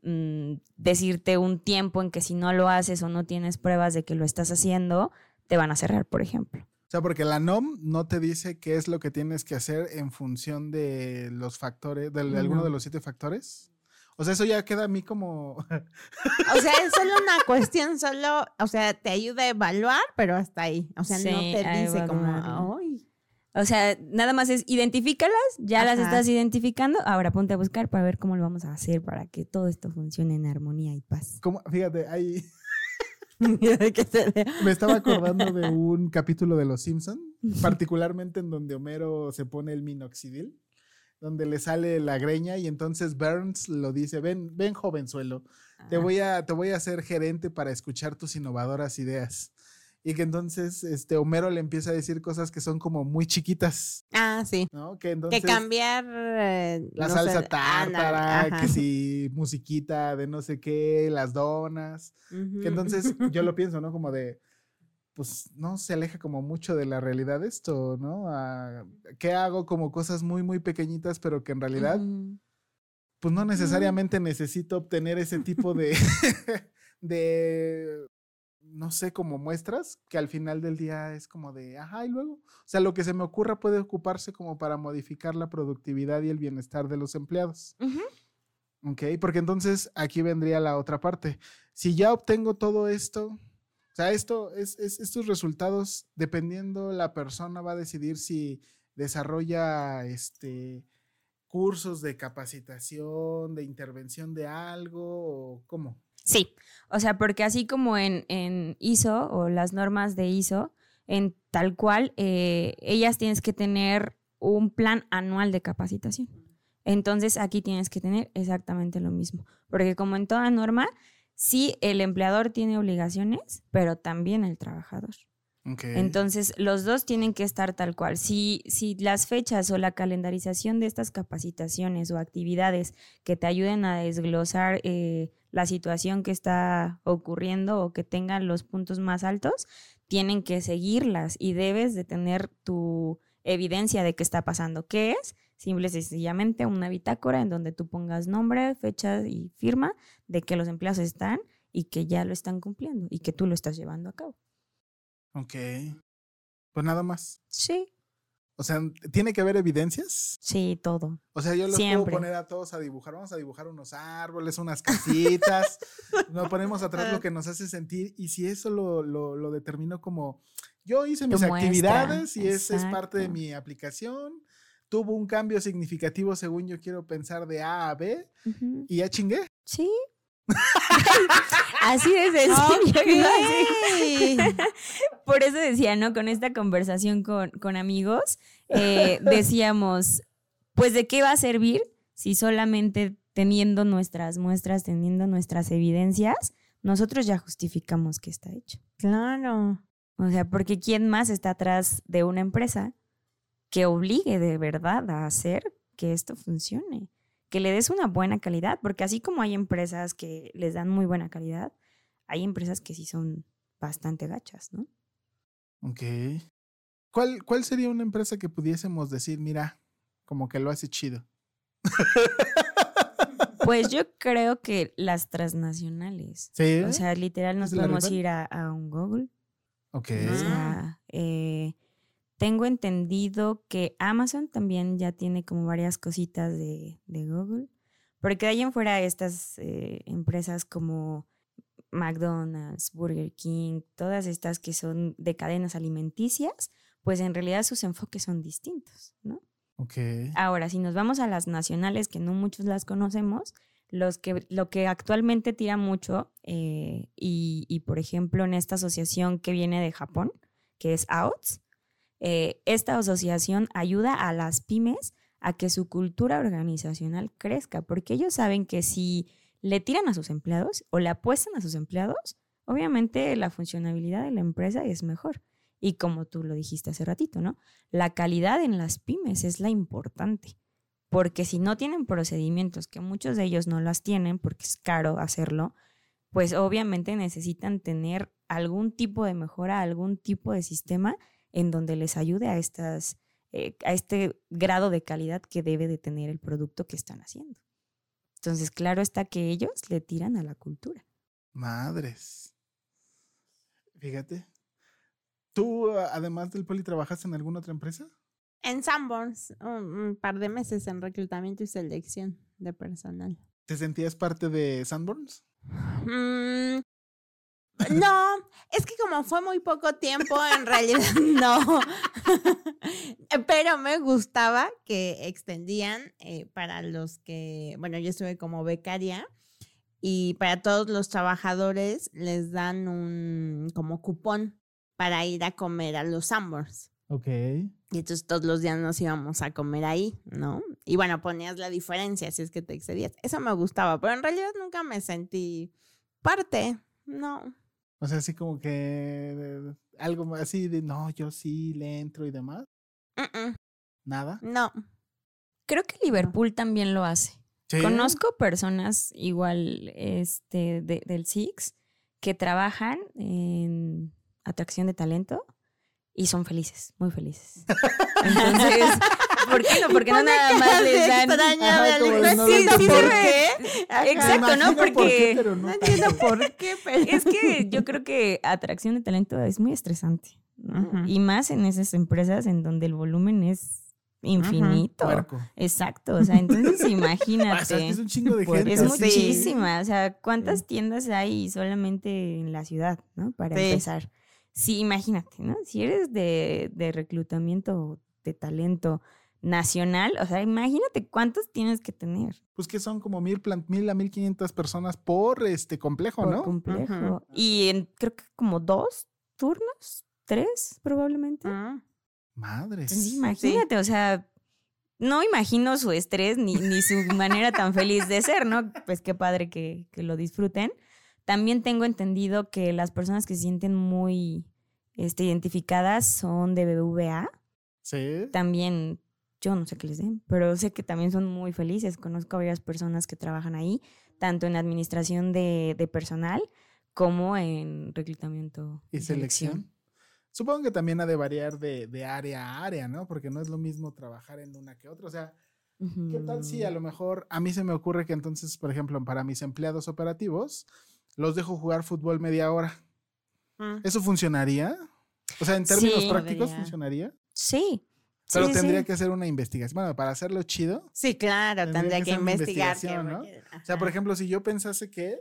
mm, decirte un tiempo en que si no lo haces o no tienes pruebas de que lo estás haciendo, te van a cerrar, por ejemplo. O sea, porque la NOM no te dice qué es lo que tienes que hacer en función de los factores, de, alguno No. de los siete factores. O sea, eso ya queda a mí como... O sea, es solo una cuestión, solo, o sea, te ayuda a evaluar, pero hasta ahí. O sea, no Sí, te a dice como, evaluarlo. ay. O sea, nada más es identifícalas, ya las estás identificando, ahora ponte a buscar para ver cómo lo vamos a hacer para que todo esto funcione en armonía y paz. como fíjate, ahí Que se le- me estaba acordando de un capítulo de Los Simpson, particularmente en donde Homero se pone el minoxidil, donde le sale la greña y entonces Burns lo dice, ven, ven jovenzuelo, te voy a, te voy a hacer gerente para escuchar tus innovadoras ideas. Y que entonces este Homero le empieza a decir cosas que son como muy chiquitas, Ah, sí. ¿no? Que entonces que cambiar eh, la no salsa sé, tártara, que si musiquita de no sé qué, las donas. Que entonces yo lo pienso, ¿no? Como de, pues no se aleja como mucho de la realidad esto, ¿no? Ah, ¿Qué hago como cosas muy, muy pequeñitas, pero que en realidad, pues no necesariamente necesito obtener ese tipo de, de, no sé, como muestras, que al final del día es como de, ajá, y luego, o sea, lo que se me ocurra puede ocuparse como para modificar la productividad y el bienestar de los empleados. Ujú. Ok, porque entonces aquí vendría la otra parte. Si ya obtengo todo esto, o sea, esto es, es- estos resultados, dependiendo la persona, va a decidir si desarrolla este cursos de capacitación, de intervención de algo, o cómo. Sí, o sea, porque así como en, en ISO o las normas de ISO, en tal cual, eh, ellas tienes que tener un plan anual de capacitación. Entonces aquí tienes que tener exactamente lo mismo, porque como en toda norma, sí el empleador tiene obligaciones, pero también el trabajador. Entonces, los dos tienen que estar tal cual. Si, si las fechas o la calendarización de estas capacitaciones o actividades que te ayuden a desglosar eh, la situación que está ocurriendo o que tengan los puntos más altos, tienen que seguirlas y debes de tener tu evidencia de qué está pasando. ¿Qué es? Simple y sencillamente una bitácora en donde tú pongas nombre, fecha y firma de que los empleados están y que ya lo están cumpliendo y que tú lo estás llevando a cabo. Ok. Pues nada más. Sí. O sea, ¿tiene que haber evidencias? Sí, todo. O sea, yo los Siempre. puedo poner a todos a dibujar. Vamos a dibujar unos árboles, unas casitas. nos ponemos atrás lo que nos hace sentir. Y si eso lo, lo, lo determino como yo hice mis muestra, actividades y ese es parte de mi aplicación. Tuvo un cambio significativo según yo quiero pensar de A a B y ya chingué. Sí. Así de sencillo. decir. Por eso decía, ¿no? Con esta conversación con, con amigos, eh, decíamos, pues de qué va a servir si solamente teniendo nuestras muestras, teniendo nuestras evidencias, nosotros ya justificamos que está hecho. Claro. O sea, porque ¿quién más está atrás de una empresa que obligue de verdad a hacer que esto funcione? Que le des una buena calidad, porque así como hay empresas que les dan muy buena calidad, hay empresas que sí son bastante gachas, ¿no? Ok. ¿Cuál, ¿Cuál sería una empresa que pudiésemos decir, mira, como que lo hace chido? Pues yo creo que las transnacionales. Sí. O sea, literal nos ¿Es la podemos ir a, a un Google. ok. O sea, eh, tengo entendido que Amazon también ya tiene como varias cositas de, de Google. Porque de ahí en fuera estas eh, empresas como McDonald's, Burger King, todas estas que son de cadenas alimenticias, pues en realidad sus enfoques son distintos, ¿no? ok. Ahora, si nos vamos a las nacionales, que no muchos las conocemos, los que, lo que actualmente tira mucho, eh, y, y, por ejemplo en esta asociación que viene de Japón, que es OUTS, eh, esta asociación ayuda a las pymes a que su cultura organizacional crezca, porque ellos saben que si le tiran a sus empleados o le apuestan a sus empleados, obviamente la funcionabilidad de la empresa es mejor. Y como tú lo dijiste hace ratito, ¿no? La calidad en las pymes es la importante, porque si no tienen procedimientos, que muchos de ellos no las tienen porque es caro hacerlo, pues obviamente necesitan tener algún tipo de mejora, algún tipo de sistema en donde les ayude a estas eh, a este grado de calidad que debe de tener el producto que están haciendo. Entonces, claro está que ellos le tiran a la cultura. Madres. Fíjate. ¿Tú, además del poli, trabajaste en alguna otra empresa? En Sanborns, un, un par de meses en reclutamiento y selección de personal. ¿Te sentías parte de Sanborns? Mm, no, es que como fue muy poco tiempo, en realidad no. Pero me gustaba que extendían eh, para los que, bueno, yo estuve como becaria y para todos los trabajadores les dan un como cupón para ir a comer a los Sanborns. Ok. Y entonces todos los días nos íbamos a comer ahí, ¿no? Y bueno, ponías la diferencia si es que te excedías. Eso me gustaba, pero en realidad nunca me sentí parte, no. O sea, así como que algo así de, no, yo sí le entro y demás. Mm, Nada. mm, no. Creo que Liverpool también lo hace. Sí. Conozco personas igual este, de- del Six que trabajan en atracción de talento y son felices, muy felices. Entonces, ¿por qué no? Porque no nada más les dan. extraña Ajá, como No no entiendo lo por qué. Ajá. Exacto, ¿no? Imagino por qué, Porque pero no No entiendo por qué, pero es que yo creo que atracción de talento es muy estresante. ¿no? Y más en esas empresas en donde el volumen es infinito. Puerco. Exacto, o sea, entonces o sea, imagínate. es un chingo de gente. Es Sí. muchísima, o sea, ¿cuántas tiendas hay solamente en la ciudad, no? Para Sí. empezar. Sí, imagínate, ¿no? Si eres de, de reclutamiento de talento nacional, o sea, imagínate cuántos tienes que tener Pues que son como mil, plan- mil a mil quinientas personas por este complejo, por ¿no? complejo. Y en, creo que como dos turnos, tres probablemente. Mm. Madres. Entonces, imagínate, o sea, no imagino su estrés ni, ni su manera tan feliz de ser, ¿no? Pues qué padre que, que lo disfruten. También tengo entendido que las personas que se sienten muy este, identificadas son de BBVA. Sí. También, yo no sé qué les den, pero sé que también son muy felices. Conozco a varias personas que trabajan ahí, tanto en administración de, de personal como en reclutamiento Y selección. Supongo que también ha de variar de, de área a área, ¿no? Porque no es lo mismo trabajar en una que otra. O sea, ¿qué tal si a lo mejor a mí se me ocurre que entonces, por ejemplo, para mis empleados operativos, los dejo jugar fútbol media hora? Mm. ¿Eso funcionaría? O sea, en términos Sí. prácticos funcionaría. Sí. Pero sí, tendría sí. que hacer una investigación. Bueno, para hacerlo chido. Sí, claro, Tendría tendría que investigar. ¿no? O sea, por ejemplo, si yo pensase que,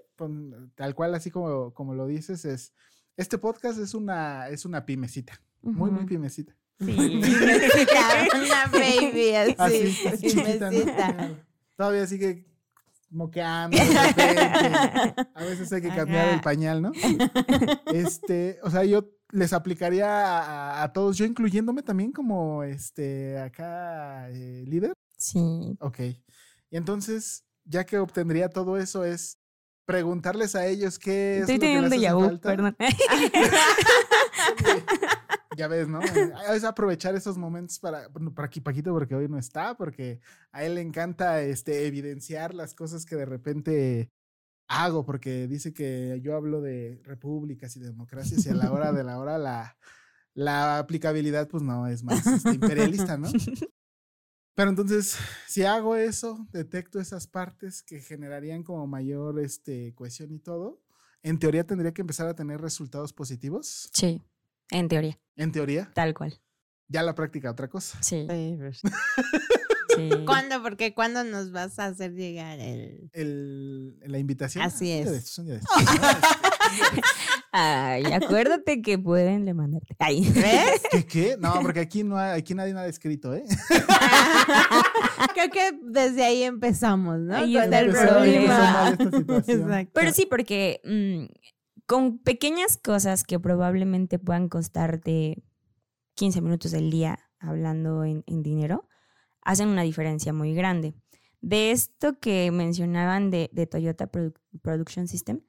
tal cual así como, como lo dices, es, este podcast es una, es una pymecita, muy, muy Ujú. pymecita. Sí. Pimecita, una baby así. Así, ¿no? pimecita. Todavía sigue moqueando. A veces hay que cambiar el pañal, ¿no? Este, o sea, yo les aplicaría a, a todos, yo incluyéndome también como este acá eh, líder. Sí. Ok. Y entonces, ya que obtendría todo eso, es preguntarles a ellos qué es Estoy lo que teniendo les un hace falta. perdón. Ya ves, ¿no? Eh, Es aprovechar esos momentos para, para aquí Paquito, porque hoy no está, porque a él le encanta este, evidenciar las cosas que de repente hago, porque dice que yo hablo de repúblicas y democracias y a la hora de la hora la, la aplicabilidad, pues no, es más este, imperialista, ¿no? Pero entonces, si hago eso, detecto esas partes que generarían como mayor este, cohesión y todo, en teoría tendría que empezar a tener resultados positivos. Sí, en teoría, En teoría, tal cual. ya la práctica otra cosa. Sí. Sí, pues. sí. ¿Cuándo? Porque ¿cuándo nos vas a hacer llegar el...? El, la invitación. Así es. estos, un día de estos, un día de estos. Ay, acuérdate que pueden le mandarte. Ay. ¿Ves? ¿Qué, qué? No, porque aquí no hay, aquí nadie nada escrito, ¿eh? Creo que desde ahí empezamos, ¿no? Ahí Con el problema. Pero sí, porque mm, con pequeñas cosas que probablemente puedan costarte 15 minutos del día hablando en, en dinero, hacen una diferencia muy grande. De esto que mencionaban de, de Toyota Produ- Production System,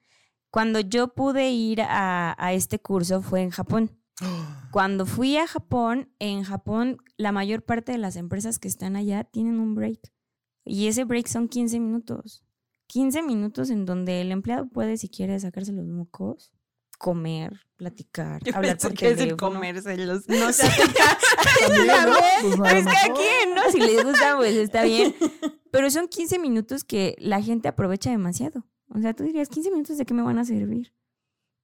cuando yo pude ir a, a este curso fue en Japón. Cuando fui a Japón, en Japón la mayor parte de las empresas que están allá tienen un break. Y ese break son 15 minutos. 15 minutos en donde el empleado puede, si quiere, sacarse los mocos, comer, platicar, Yo hablar por que es el teléfono. comérselos. No sé. También, ¿no? Pues, Pues cada mejor. quien, ¿no? Si les gusta, pues está bien. Pero son 15 minutos que la gente aprovecha demasiado. O sea, tú dirías, 15 minutos de qué me van a servir.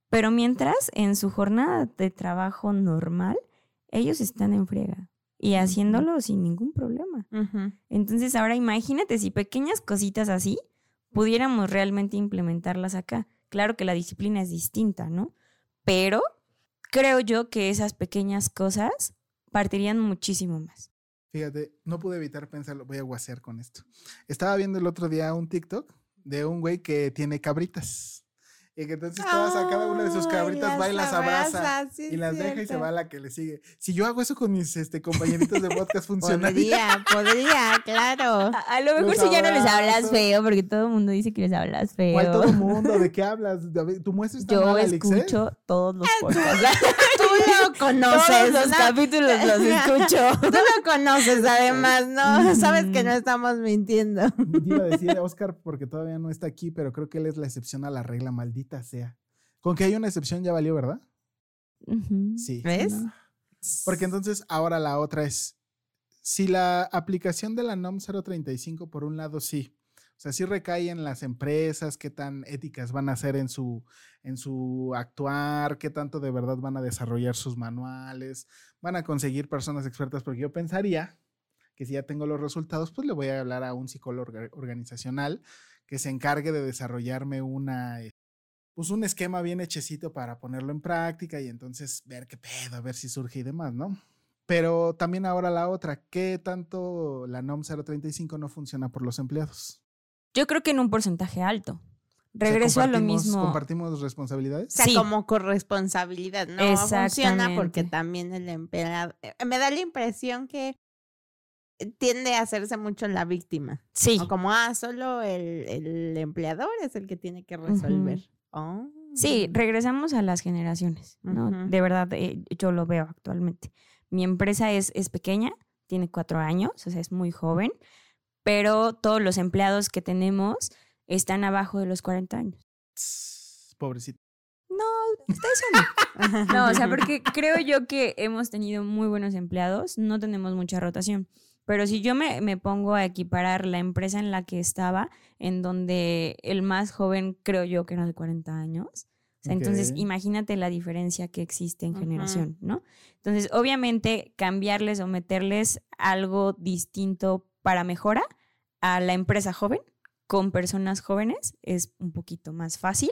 Pero mientras, en su jornada de trabajo normal, ellos están en friega y haciéndolo sin ningún problema. Ujú. Entonces, ahora imagínate si pequeñas cositas así pudiéramos realmente implementarlas acá. Claro que la disciplina es distinta, ¿no? Pero creo yo que esas pequeñas cosas partirían muchísimo más. Fíjate, no pude evitar pensarlo, voy a guasear con esto. Estaba viendo el otro día un TikTok de un güey que tiene cabritas. Y que entonces todas a cada una de sus cabritas va y las abraza. sí, y las deja y se va a la que le sigue. Si yo hago eso con mis este, compañeritos de podcast, funcionaría. Podría, podría, claro. A, a lo mejor Los si ya no les hablas feo, porque todo el mundo dice que les hablas feo. ¿Cuál todo mundo? ¿De qué hablas? ¿Tú muestras Yo mal, Alex, eh? escucho todos los podcasts. Tú lo conoces. todos los ¿no? capítulos los escucho. Tú lo conoces, además, ¿no? Sabes que no estamos mintiendo. Iba a decir Oscar porque todavía no está aquí, pero creo que él es la excepción a la regla, maldita sea. Con que hay una excepción ya valió, ¿verdad? Sí. ¿Ves? Porque entonces ahora la otra es, si la aplicación de la NOM 035 por un lado sí, o sea, sí recae en las empresas, qué tan éticas van a ser en su, en su actuar, qué tanto de verdad van a desarrollar sus manuales, van a conseguir personas expertas, porque yo pensaría que si ya tengo los resultados, pues le voy a hablar a un psicólogo orga- organizacional que se encargue de desarrollarme una, eh, pues un esquema bien hechecito para ponerlo en práctica y entonces ver qué pedo, a ver si surge y demás, ¿no? Pero también ahora la otra, ¿qué tanto la NOM 035 no funciona por los empleados? Yo creo que en un porcentaje alto. O sea, Regreso a lo mismo. ¿Compartimos responsabilidades? O sea, Sí. como corresponsabilidad, no funciona porque también el empleado, eh, me da la impresión que tiende a hacerse mucho la víctima. Sí. O como, ah, solo el, el empleador es el que tiene que resolver. Oh. Sí, regresamos a las generaciones, ¿no? De verdad, eh, yo lo veo actualmente. Mi empresa es, es pequeña, tiene cuatro años, o sea, es muy joven, pero todos los empleados que tenemos están abajo de los 40 años. Pobrecito. No, hasta eso no. No, o sea, porque creo yo que hemos tenido muy buenos empleados, no tenemos mucha rotación. Pero si yo me, me pongo a equiparar la empresa en la que estaba, en donde el más joven creo yo que era de 40 años, o sea, entonces imagínate la diferencia que existe en generación, ¿no? Entonces, obviamente, cambiarles o meterles algo distinto para mejora a la empresa joven con personas jóvenes es un poquito más fácil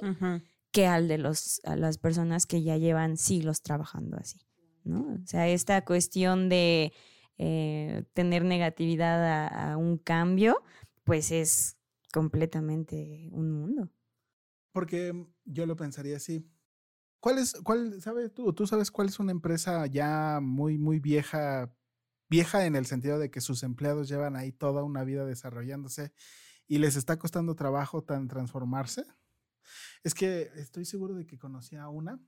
que al de los, a las personas que ya llevan siglos trabajando así, ¿no? O sea, esta cuestión de eh, tener negatividad a, a un cambio, pues es completamente un mundo. Porque yo lo pensaría así. ¿Cuál es, cuál, sabe tú, tú sabes cuál es una empresa ya muy, muy vieja, vieja en el sentido de que sus empleados llevan ahí toda una vida desarrollándose y les está costando trabajo tan transformarse? Es que estoy seguro de que conocía a una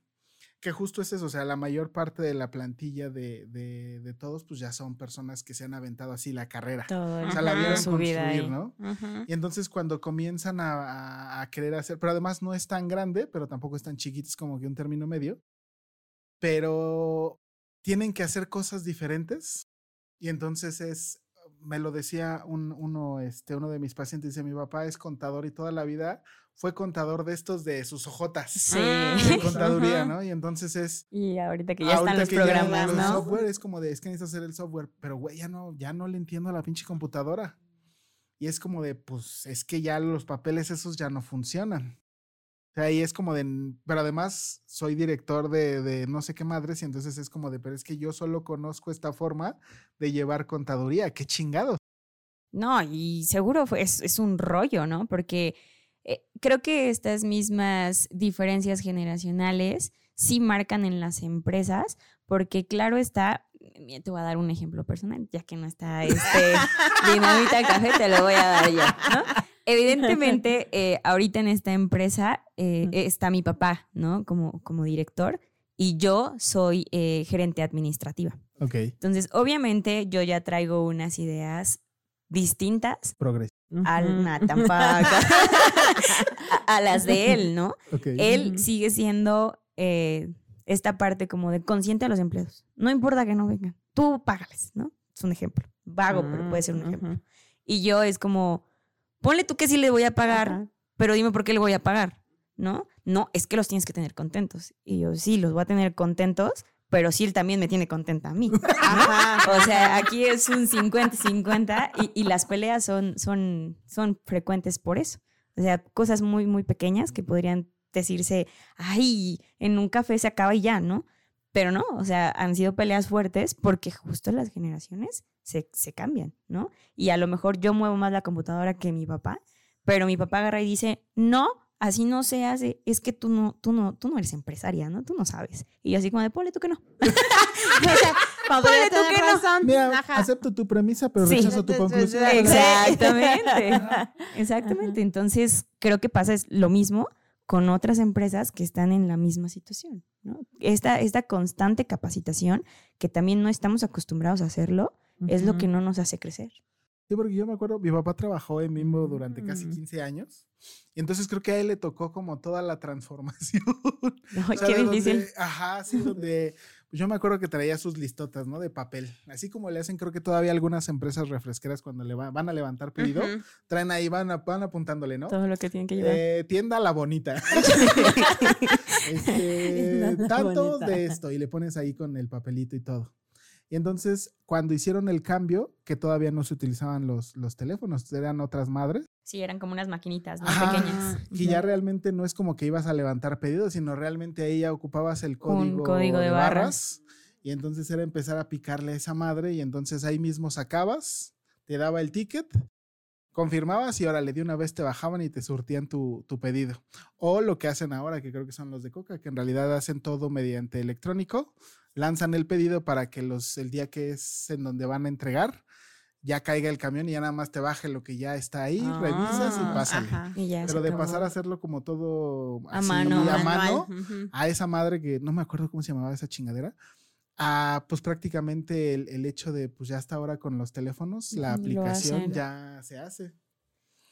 que justo es eso, o sea, la mayor parte de la plantilla de, de, de todos, pues ya son personas que se han aventado así la carrera. Todo O sea, la vieron su vida construir, ahí. ¿no? Y entonces cuando comienzan a, a- a querer hacer, pero además no es tan grande, pero tampoco es tan chiquito, es como que un término medio, pero tienen que hacer cosas diferentes. Y entonces es, me lo decía un- uno, este, uno de mis pacientes, dice, mi papá es contador y toda la vida fue contador de estos de sus ojotas. Sí. De contaduría. ¿no? Y entonces es... Y ahorita que ya ahorita están los que ya programas, los ¿no? software es como de, es que necesito hacer el software, pero güey, ya no, ya no le entiendo a la pinche computadora. Y es como de, pues, es que ya los papeles esos ya no funcionan. O sea, y es como de, pero además soy director de, de no sé qué madres, y entonces es como de, pero es que yo solo conozco esta forma de llevar contaduría, qué chingados. No, y seguro es, es un rollo, ¿no? Porque eh, creo que estas mismas diferencias generacionales sí marcan en las empresas, porque claro está, mira, te voy a dar un ejemplo personal, ya que no está este dinamita café, te lo voy a dar yo, ¿no? Evidentemente, eh, ahorita en esta empresa eh, está mi papá, ¿no? Como, como director, y yo soy eh, gerente administrativa. Ok, Entonces, obviamente, yo ya traigo unas ideas distintas progreso. al Ujú. nah, tampoco. a, a las de él, ¿no? Ok. Él sigue siendo eh, esta parte como de consciente a los empleados. No importa que no vengan, tú págales, ¿no? Es un ejemplo. Vago, pero puede ser un ejemplo. Y yo es como, ponle tú que sí le voy a pagar, Ajá. pero dime por qué le voy a pagar, ¿no? No, es que los tienes que tener contentos. Y yo, sí, los voy a tener contentos, pero sí él también me tiene contenta a mí. O sea, aquí es un 50-50 y, y las peleas son, son, son frecuentes por eso. O sea, cosas muy, muy pequeñas que podrían decirse, ay, en un café se acaba y ya, ¿no? Pero no, o sea, han sido peleas fuertes porque justo las generaciones se, se cambian, ¿no? Y a lo mejor yo muevo más la computadora que mi papá, pero mi papá agarra y dice, no, así no se hace, es que tú no, tú no, tú no eres empresaria, ¿no? Tú no sabes. Y yo así como de, ponle tú que no. O sea, Ponle tú que no. Mira, Ajá. acepto tu premisa, pero Sí. rechazo tu conclusión. Exactamente. Exactamente. Entonces, creo que pasa es lo mismo con otras empresas que están en la misma situación. ¿no? Esta, esta constante capacitación, que también no estamos acostumbrados a hacerlo, es lo que no nos hace crecer. Sí, porque yo me acuerdo, mi papá trabajó en Bimbo durante casi Mm. 15 años. Y entonces creo que a él le tocó como toda la transformación. Ay, O sea, qué difícil. donde- ajá, sí, donde pues yo me acuerdo que traía sus listotas, ¿no? De papel. Así como le hacen, creo que todavía algunas empresas refresqueras cuando le va- van a levantar pedido, traen ahí, van, a- van apuntándole, ¿no? Todo lo que tienen que llevar. Eh, tienda la bonita. Este, tantos de esto y le pones ahí con el papelito y todo. Y entonces, cuando hicieron el cambio, que todavía no se utilizaban los, los teléfonos, eran otras madres. Sí, eran como unas maquinitas. Ajá, Pequeñas. Y ya realmente no es como que ibas a levantar pedidos, sino realmente ahí ya ocupabas el código, código de barras. Y entonces era empezar a picarle a esa madre y entonces ahí mismo sacabas, te daba el ticket, confirmabas y ahora le de una vez te bajaban y te surtían tu, tu pedido. O lo que hacen ahora, que creo que son los de Coca, que en realidad hacen todo mediante electrónico, lanzan el pedido para que los, el día que es en donde van a entregar, ya caiga el camión y ya nada más te baje lo que ya está ahí, revisas y Ah, pásale. ajá. Y ya Pero de acabó. pasar a hacerlo como todo A así, mano. a mano, ujú. a esa madre que no me acuerdo cómo se llamaba esa chingadera, a pues prácticamente el, el hecho de pues ya hasta ahora con los teléfonos, la aplicación ya se hace.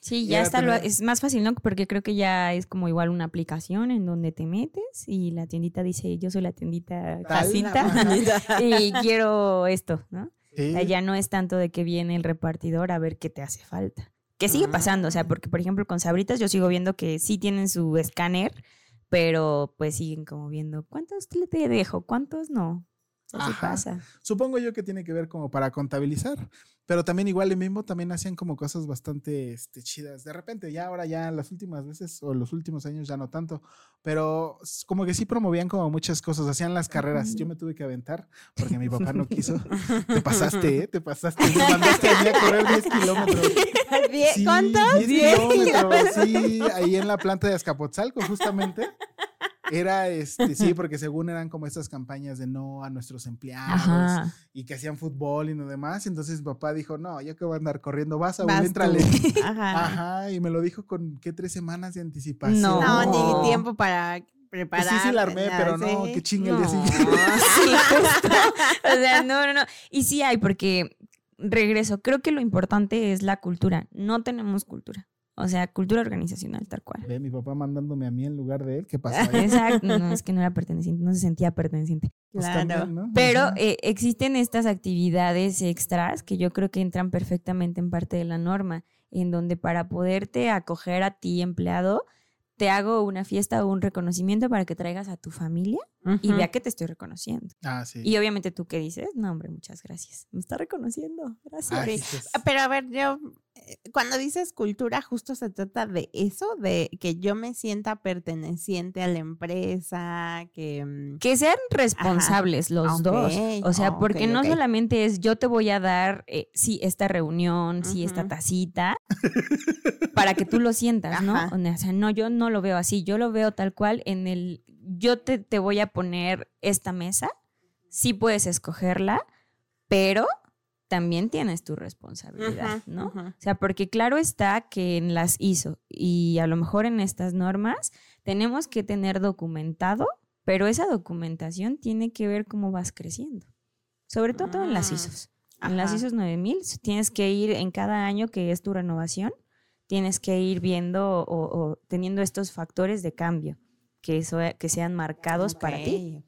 Sí, ya está, lo- tener- es más fácil, ¿no? Porque creo que ya es como igual una aplicación en donde te metes y la tiendita dice, yo soy la tiendita casita y quiero esto, ¿no? O sea, Sí. ya no es tanto de que viene el repartidor a ver qué te hace falta. Que sigue pasando, o sea, porque por ejemplo con Sabritas yo sigo viendo que sí tienen su escáner, pero pues siguen como viendo, ¿cuántos le te dejo? ¿Cuántos no? Sí pasa. Supongo yo que tiene que ver como para contabilizar, pero también igual el mismo también hacían como cosas bastante este, chidas. De repente, ya ahora ya las últimas veces o los últimos años ya no tanto, pero como que sí promovían como muchas cosas, hacían las carreras. Yo me tuve que aventar porque mi papá no quiso. Te pasaste, ¿eh? Te pasaste. Me mandaste a mí a correr 10 kilómetros. Sí, ¿Cuántos? 10 Diez kilómetros, sí, ahí en la planta de Azcapotzalco, justamente. Era este, sí, porque según eran como estas campañas de no a nuestros empleados Ajá. y que hacían fútbol y lo demás. Entonces mi papá dijo, no, yo que voy a andar corriendo, vas a entrale. Ajá. Ajá, y me lo dijo con qué tres semanas de anticipación. No. No, No. ni tiempo para Pues preparar. sí, sí la armé, pero no, sí. que chingue el No, día siguiente. sí, justo. O sea, no, no, no. Y sí hay, porque regreso, creo que lo importante es la cultura. No tenemos cultura. O sea, cultura organizacional, tal cual. Ve, mi papá mandándome a mí en lugar de él, ¿qué pasó ahí? Exacto. No, es que no era perteneciente, no se sentía perteneciente. Pues Claro. también, ¿no? Pero eh, existen estas actividades extras que yo creo que entran perfectamente en parte de la norma, en donde para poderte acoger a ti, empleado, te hago una fiesta o un reconocimiento para que traigas a tu familia y Ujú. vea que te estoy reconociendo. Ah, sí. Y obviamente tú qué dices, no hombre, muchas gracias. Me está reconociendo. Gracias. Ay, Pero a ver, yo, cuando dices cultura, justo se trata de eso, de que yo me sienta perteneciente a la empresa, que... mm, Que sean responsables los Ok, dos. O sea, porque no solamente es yo te voy a dar, eh, sí, esta reunión, sí, esta tacita, para que tú lo sientas, ¿no? Ajá. O sea, no, yo no lo veo así. Yo lo veo tal cual en el, yo te, te voy a poner esta mesa, sí puedes escogerla, pero también tienes tu responsabilidad, ¿no? O sea, porque claro está que en las ISO y a lo mejor en estas normas tenemos que tener documentado, pero esa documentación tiene que ver cómo vas creciendo. Sobre todo en las Mm, ISOs. En las. ISOs 9000 tienes que ir en cada año que es tu renovación, tienes que ir viendo o, o teniendo estos factores de cambio que, eso, que sean marcados para ti.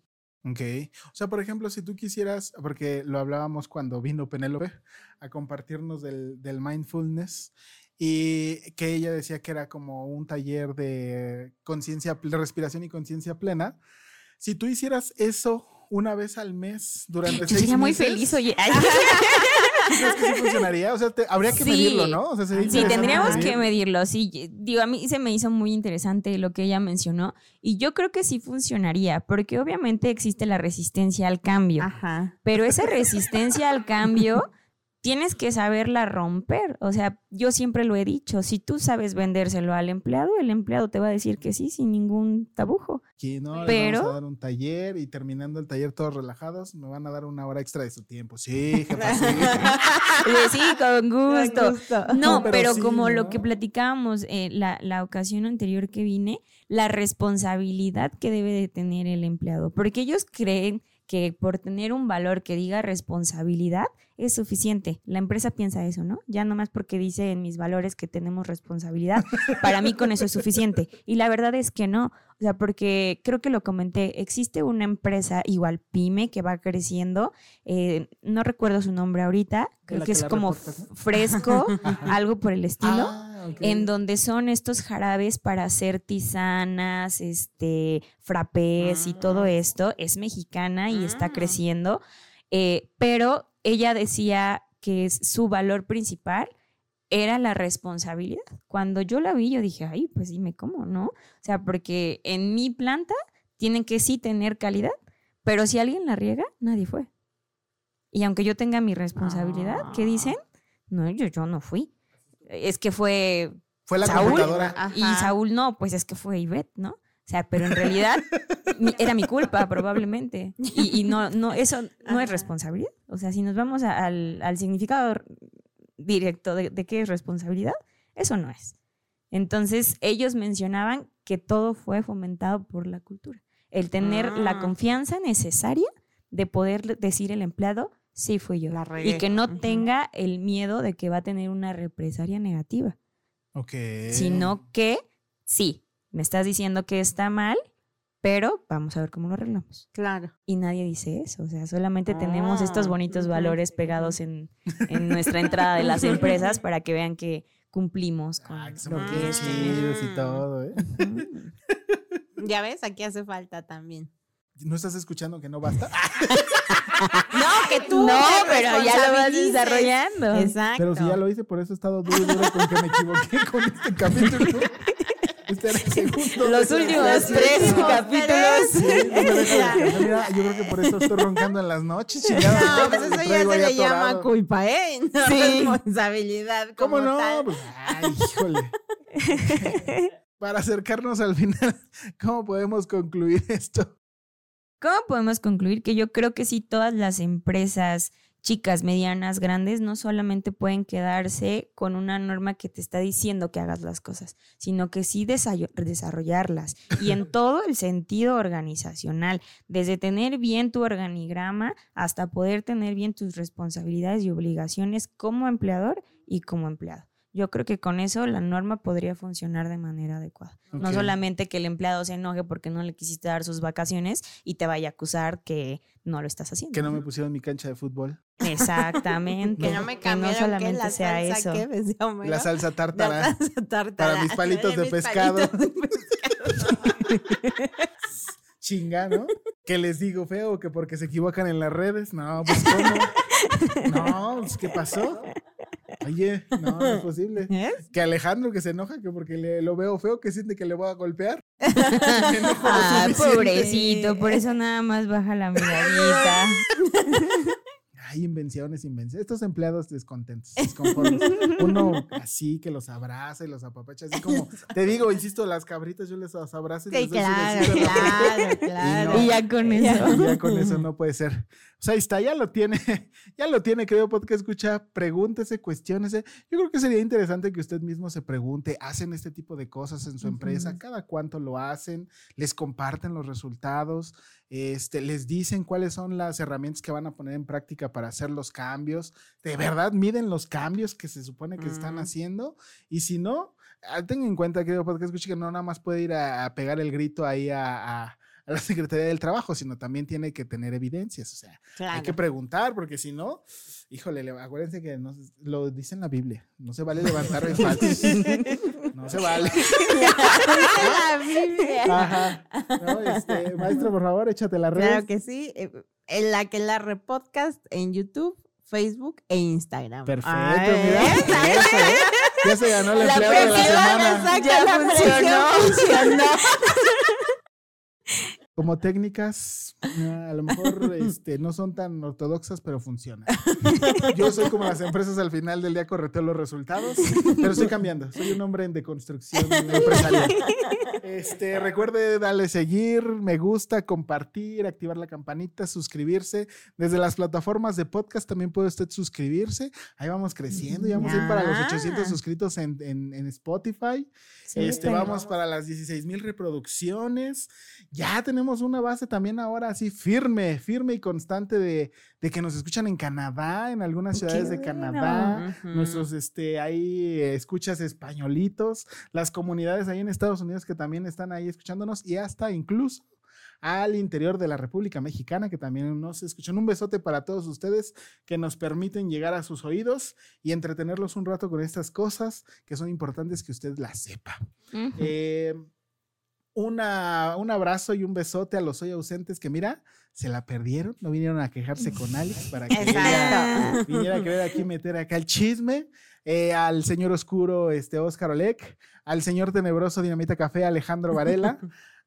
Ok. O sea, por ejemplo, si tú quisieras, porque lo hablábamos cuando vino Penélope a compartirnos del, del mindfulness y que ella decía que era como un taller de conciencia, de respiración y conciencia plena. Si tú hicieras eso una vez al mes durante Yo seis sería muy feliz, oye. ¿crees que sí funcionaría? O sea, te- habría que Sí. medirlo, ¿no? O sea, sería Sí, tendríamos que medir. medirlo. Sí, y- digo, a mí se me hizo muy interesante lo que ella mencionó y yo creo que sí funcionaría, porque obviamente existe la resistencia al cambio, Ajá. pero esa resistencia al cambio tienes que saberla romper. O sea, yo siempre lo he dicho, si tú sabes vendérselo al empleado, el empleado te va a decir que sí sin ningún tabujo. Que no, Pero- vamos a dar un taller y terminando el taller todos relajados, me van a dar una hora extra de su tiempo. Sí, jefa, sí. Con gusto. Gusto. No, No, pero pero, sí, como lo que platicábamos eh, la, la ocasión anterior que vine, la responsabilidad que debe de tener el empleado, porque ellos creen que por tener un valor que diga responsabilidad es suficiente. La empresa piensa eso, ¿no? Ya nomás porque dice en mis valores que tenemos responsabilidad, para mí con eso es suficiente. Y la verdad es que no, o sea, porque creo que lo comenté, existe una empresa igual pyme que va creciendo, eh, no recuerdo su nombre ahorita, creo que que es como reportas, ¿no? fresco, algo por el estilo Ah, en donde son estos jarabes para hacer tisanas, este, frappés y todo Ah. esto, es mexicana y está Ah. creciendo. Eh, pero ella decía que su valor principal era la responsabilidad. Cuando yo la vi, yo dije, ay, pues dime cómo, ¿no? O sea, porque en mi planta tienen que sí tener calidad, pero si alguien la riega, nadie fue. Y aunque yo tenga mi responsabilidad, ¿qué dicen? No, yo, yo no fui. Es que fue Fue la Saúl. computadora. y Saúl no, pues es que fue Ivette, ¿no? O sea, pero en realidad mi- era mi culpa probablemente. Y, y no, no, eso no es responsabilidad. O sea, si nos vamos a- al, al significado directo de, de qué es responsabilidad, eso no es. Entonces, ellos mencionaban que todo fue fomentado por la cultura. El tener la Ah. confianza necesaria de poder decir el empleado, sí fui yo. La Y que no tenga el miedo de que va a tener una represalia negativa Ok. sino que sí, me estás diciendo que está mal, pero vamos a ver cómo lo arreglamos. Claro. Y nadie dice eso, o sea, solamente tenemos estos Ah, bonitos valores pegados en, en nuestra entrada de las empresas para que vean que cumplimos con Ah, que lo que es chidos y todo, ¿eh? Ya ves, aquí hace falta también. ¿No estás escuchando que no basta? No, que tú. No, pero ya lo vas desarrollando. Exacto. Pero si ya lo hice, por eso he estado duro y duro con que me equivoqué con este capítulo. Este era el segundo. Los últimos tres capítulos. Sí, no yo creo que por eso estoy roncando en las noches, chingada. No, pues eso ya se le llama atorado. culpa, ¿eh? No Sí. responsabilidad. ¿Cómo no? tal. Pues, ay, híjole. Para acercarnos al final, ¿cómo podemos concluir esto? ¿Cómo podemos concluir que yo creo que sí todas las empresas chicas, medianas, grandes, no solamente pueden quedarse con una norma que te está diciendo que hagas las cosas, sino que sí desarrollarlas y en todo el sentido organizacional, desde tener bien tu organigrama hasta poder tener bien tus responsabilidades y obligaciones como empleador y como empleado. Yo creo que con eso la norma podría funcionar de manera adecuada. No solamente que el empleado se enoje porque no le quisiste dar sus vacaciones y te vaya a acusar que no lo estás haciendo. Que no me pusieron mi cancha de fútbol. Exactamente. Que no me cambiaron que solamente la sea salsa eso. que decía Homero. La salsa La tártara. salsa tártara. para mis palitos de Mis pescado. palitos de pescado. Chinga, ¿no? Que les digo feo que porque se equivocan en las redes. No, pues ¿cómo? No, pues ¿qué pasó? Oye, no, no es posible. ¿Es? Que Alejandro que se enoja que porque le, lo veo feo que siente que le voy a golpear. Ah, pobrecito, por eso nada más baja la miradita. Ay, invenciones, invenciones. Estos empleados descontentos, desconformes. Uno así que los abraza y los apapacha, así como, te digo, insisto, las cabritas yo les las abrazo y Sí, les doy su claro, frente. claro, claro. no. Y ya con Y eso. ya con eso no puede ser. O sea, ahí está, ya lo tiene, ya lo tiene, creo, podcast escucha, pregúntese, cuestiónese. Yo creo que sería interesante que usted mismo se pregunte, ¿hacen este tipo de cosas en su empresa? ¿Cada cuánto lo hacen? ¿Les comparten los resultados? Este, ¿Les dicen cuáles son las herramientas que van a poner en práctica para hacer los cambios? ¿De verdad miden los cambios que se supone que están haciendo? Y si no, ah, tenga en cuenta, querido podcast escucha, que no nada más puede ir a, a pegar el grito ahí a- a a la Secretaría del Trabajo, sino también tiene que tener evidencias. O sea, hay que preguntar, porque si no, híjole, le- acuérdense que no se- lo dice en la Biblia. No se vale levantar en falsos. No se vale. La Biblia. Ajá. No, este, maestro, por favor, échate la red. Claro que sí. eh, En la que la repodcast en YouTube, Facebook e Instagram. Perfecto, ¿eh? Ya se ganó la La empleada de la semana. exacto, Ya la funcionó. funcionó. Como técnicas, a lo mejor este, no son tan ortodoxas, pero funcionan. Yo soy como las empresas al final del día correteo los resultados, pero estoy cambiando. Soy un hombre en deconstrucción empresarial. Este, recuerde darle seguir, me gusta, compartir, activar la campanita, suscribirse. Desde las plataformas de podcast también puede usted suscribirse. Ahí vamos creciendo, ya vamos a ir para los Ya. 800 suscritos en, en- en Spotify. Sí, Este, vamos para las 16 mil reproducciones. Ya tenemos una base también ahora así firme, firme y constante de, de que nos escuchan en Canadá, en algunas ciudades de. Canadá. Ujú. Nuestros, este, ahí escuchas españolitos, las comunidades ahí en Estados Unidos que también están ahí escuchándonos y hasta incluso al interior de la República Mexicana que también nos escuchan. Un besote para todos ustedes que nos permiten llegar a sus oídos y entretenerlos un rato con estas cosas que son importantes que usted las sepa. Ujú. Eh, una, un abrazo y un besote a los hoy ausentes que mira, se la perdieron, no vinieron a quejarse con Alex para que ella viniera a querer aquí meter acá el chisme. Eh, al señor oscuro este, Oscar Olek, al señor tenebroso Dinamita Café Alejandro Varela,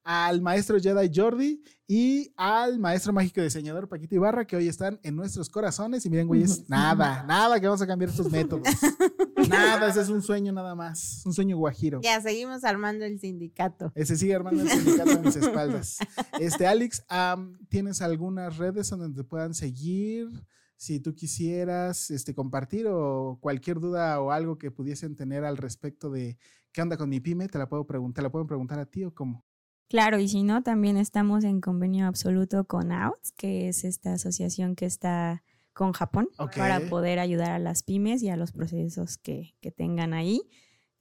al maestro Jedi Jordi y al maestro mágico diseñador Paquito Ibarra que hoy están en nuestros corazones. Y miren, güeyes, nada, nada que vamos a cambiar estos métodos. Nada, ese es un sueño nada más, un sueño guajiro. Ya seguimos armando el sindicato. Ese sigue armando el sindicato a mis espaldas. Este, Alex, am, ¿tienes algunas redes donde te puedan seguir? Si tú quisieras este, compartir o cualquier duda o algo que pudiesen tener al respecto de qué onda con mi pyme, te la puedo preguntar, la pueden preguntar a ti o cómo. Claro, y si no, también estamos en convenio absoluto con OUTS, que es esta asociación que está con Japón Ok. para poder ayudar a las pymes y a los procesos que, que tengan ahí.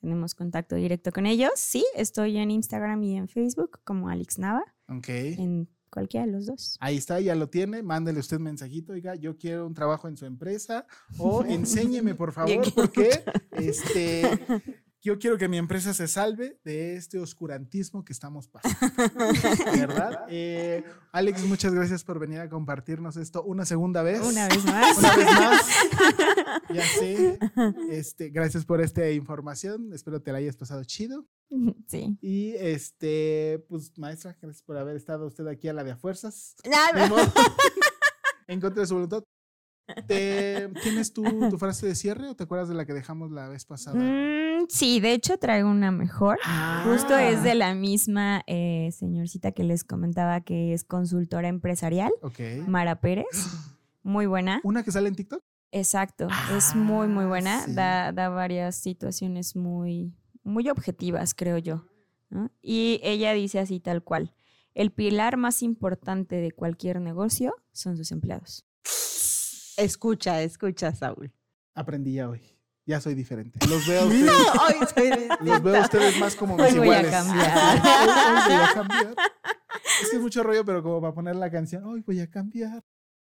Tenemos contacto directo con ellos. Sí, estoy en Instagram y en Facebook como Alex Nava, Ok. en cualquiera de los dos. Ahí está, ya lo tiene. Mándele usted un mensajito, oiga, yo quiero un trabajo en su empresa o enséñeme, por favor, porque este, yo quiero que mi empresa se salve de este oscurantismo que estamos pasando. ¿Verdad? Eh, Alex, muchas gracias por venir a compartirnos esto una segunda vez. Una vez más. Una vez más. Ya sé. Este, gracias por esta información. Espero te la hayas pasado chido. Sí. Y este, pues, maestra, gracias por haber estado usted aquí a la de a fuerzas. Modo. en contra de su voluntad. ¿Te- ¿Tienes tu, tu frase de cierre o te acuerdas de la que dejamos la vez pasada? Mm, sí, de hecho traigo una mejor. Justo es de Ah, la misma eh, señorcita que les comentaba que es consultora empresarial, Ok. Mara Pérez. Muy buena. ¿Una que sale en TikTok? Exacto, es muy, muy Ah, buena. sí. Da, da varias situaciones muy, muy objetivas, creo yo. ¿no? Y ella dice así tal cual, el pilar más importante de cualquier negocio son sus empleados. Escucha, escucha, Saúl. Aprendí ya hoy. Ya soy diferente. Los veo a ustedes, los veo a ustedes más como mis Hoy voy a iguales. cambiar. Hoy, hoy voy a cambiar. Es que es mucho rollo, pero como para poner la canción, hoy voy a cambiar.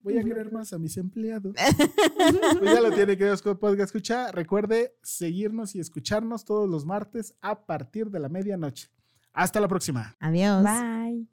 Voy a querer más a mis empleados. Pues ya lo tiene, queridos podcast escucha. Recuerde seguirnos y escucharnos todos los martes a partir de la medianoche. Hasta la próxima. Adiós. Bye.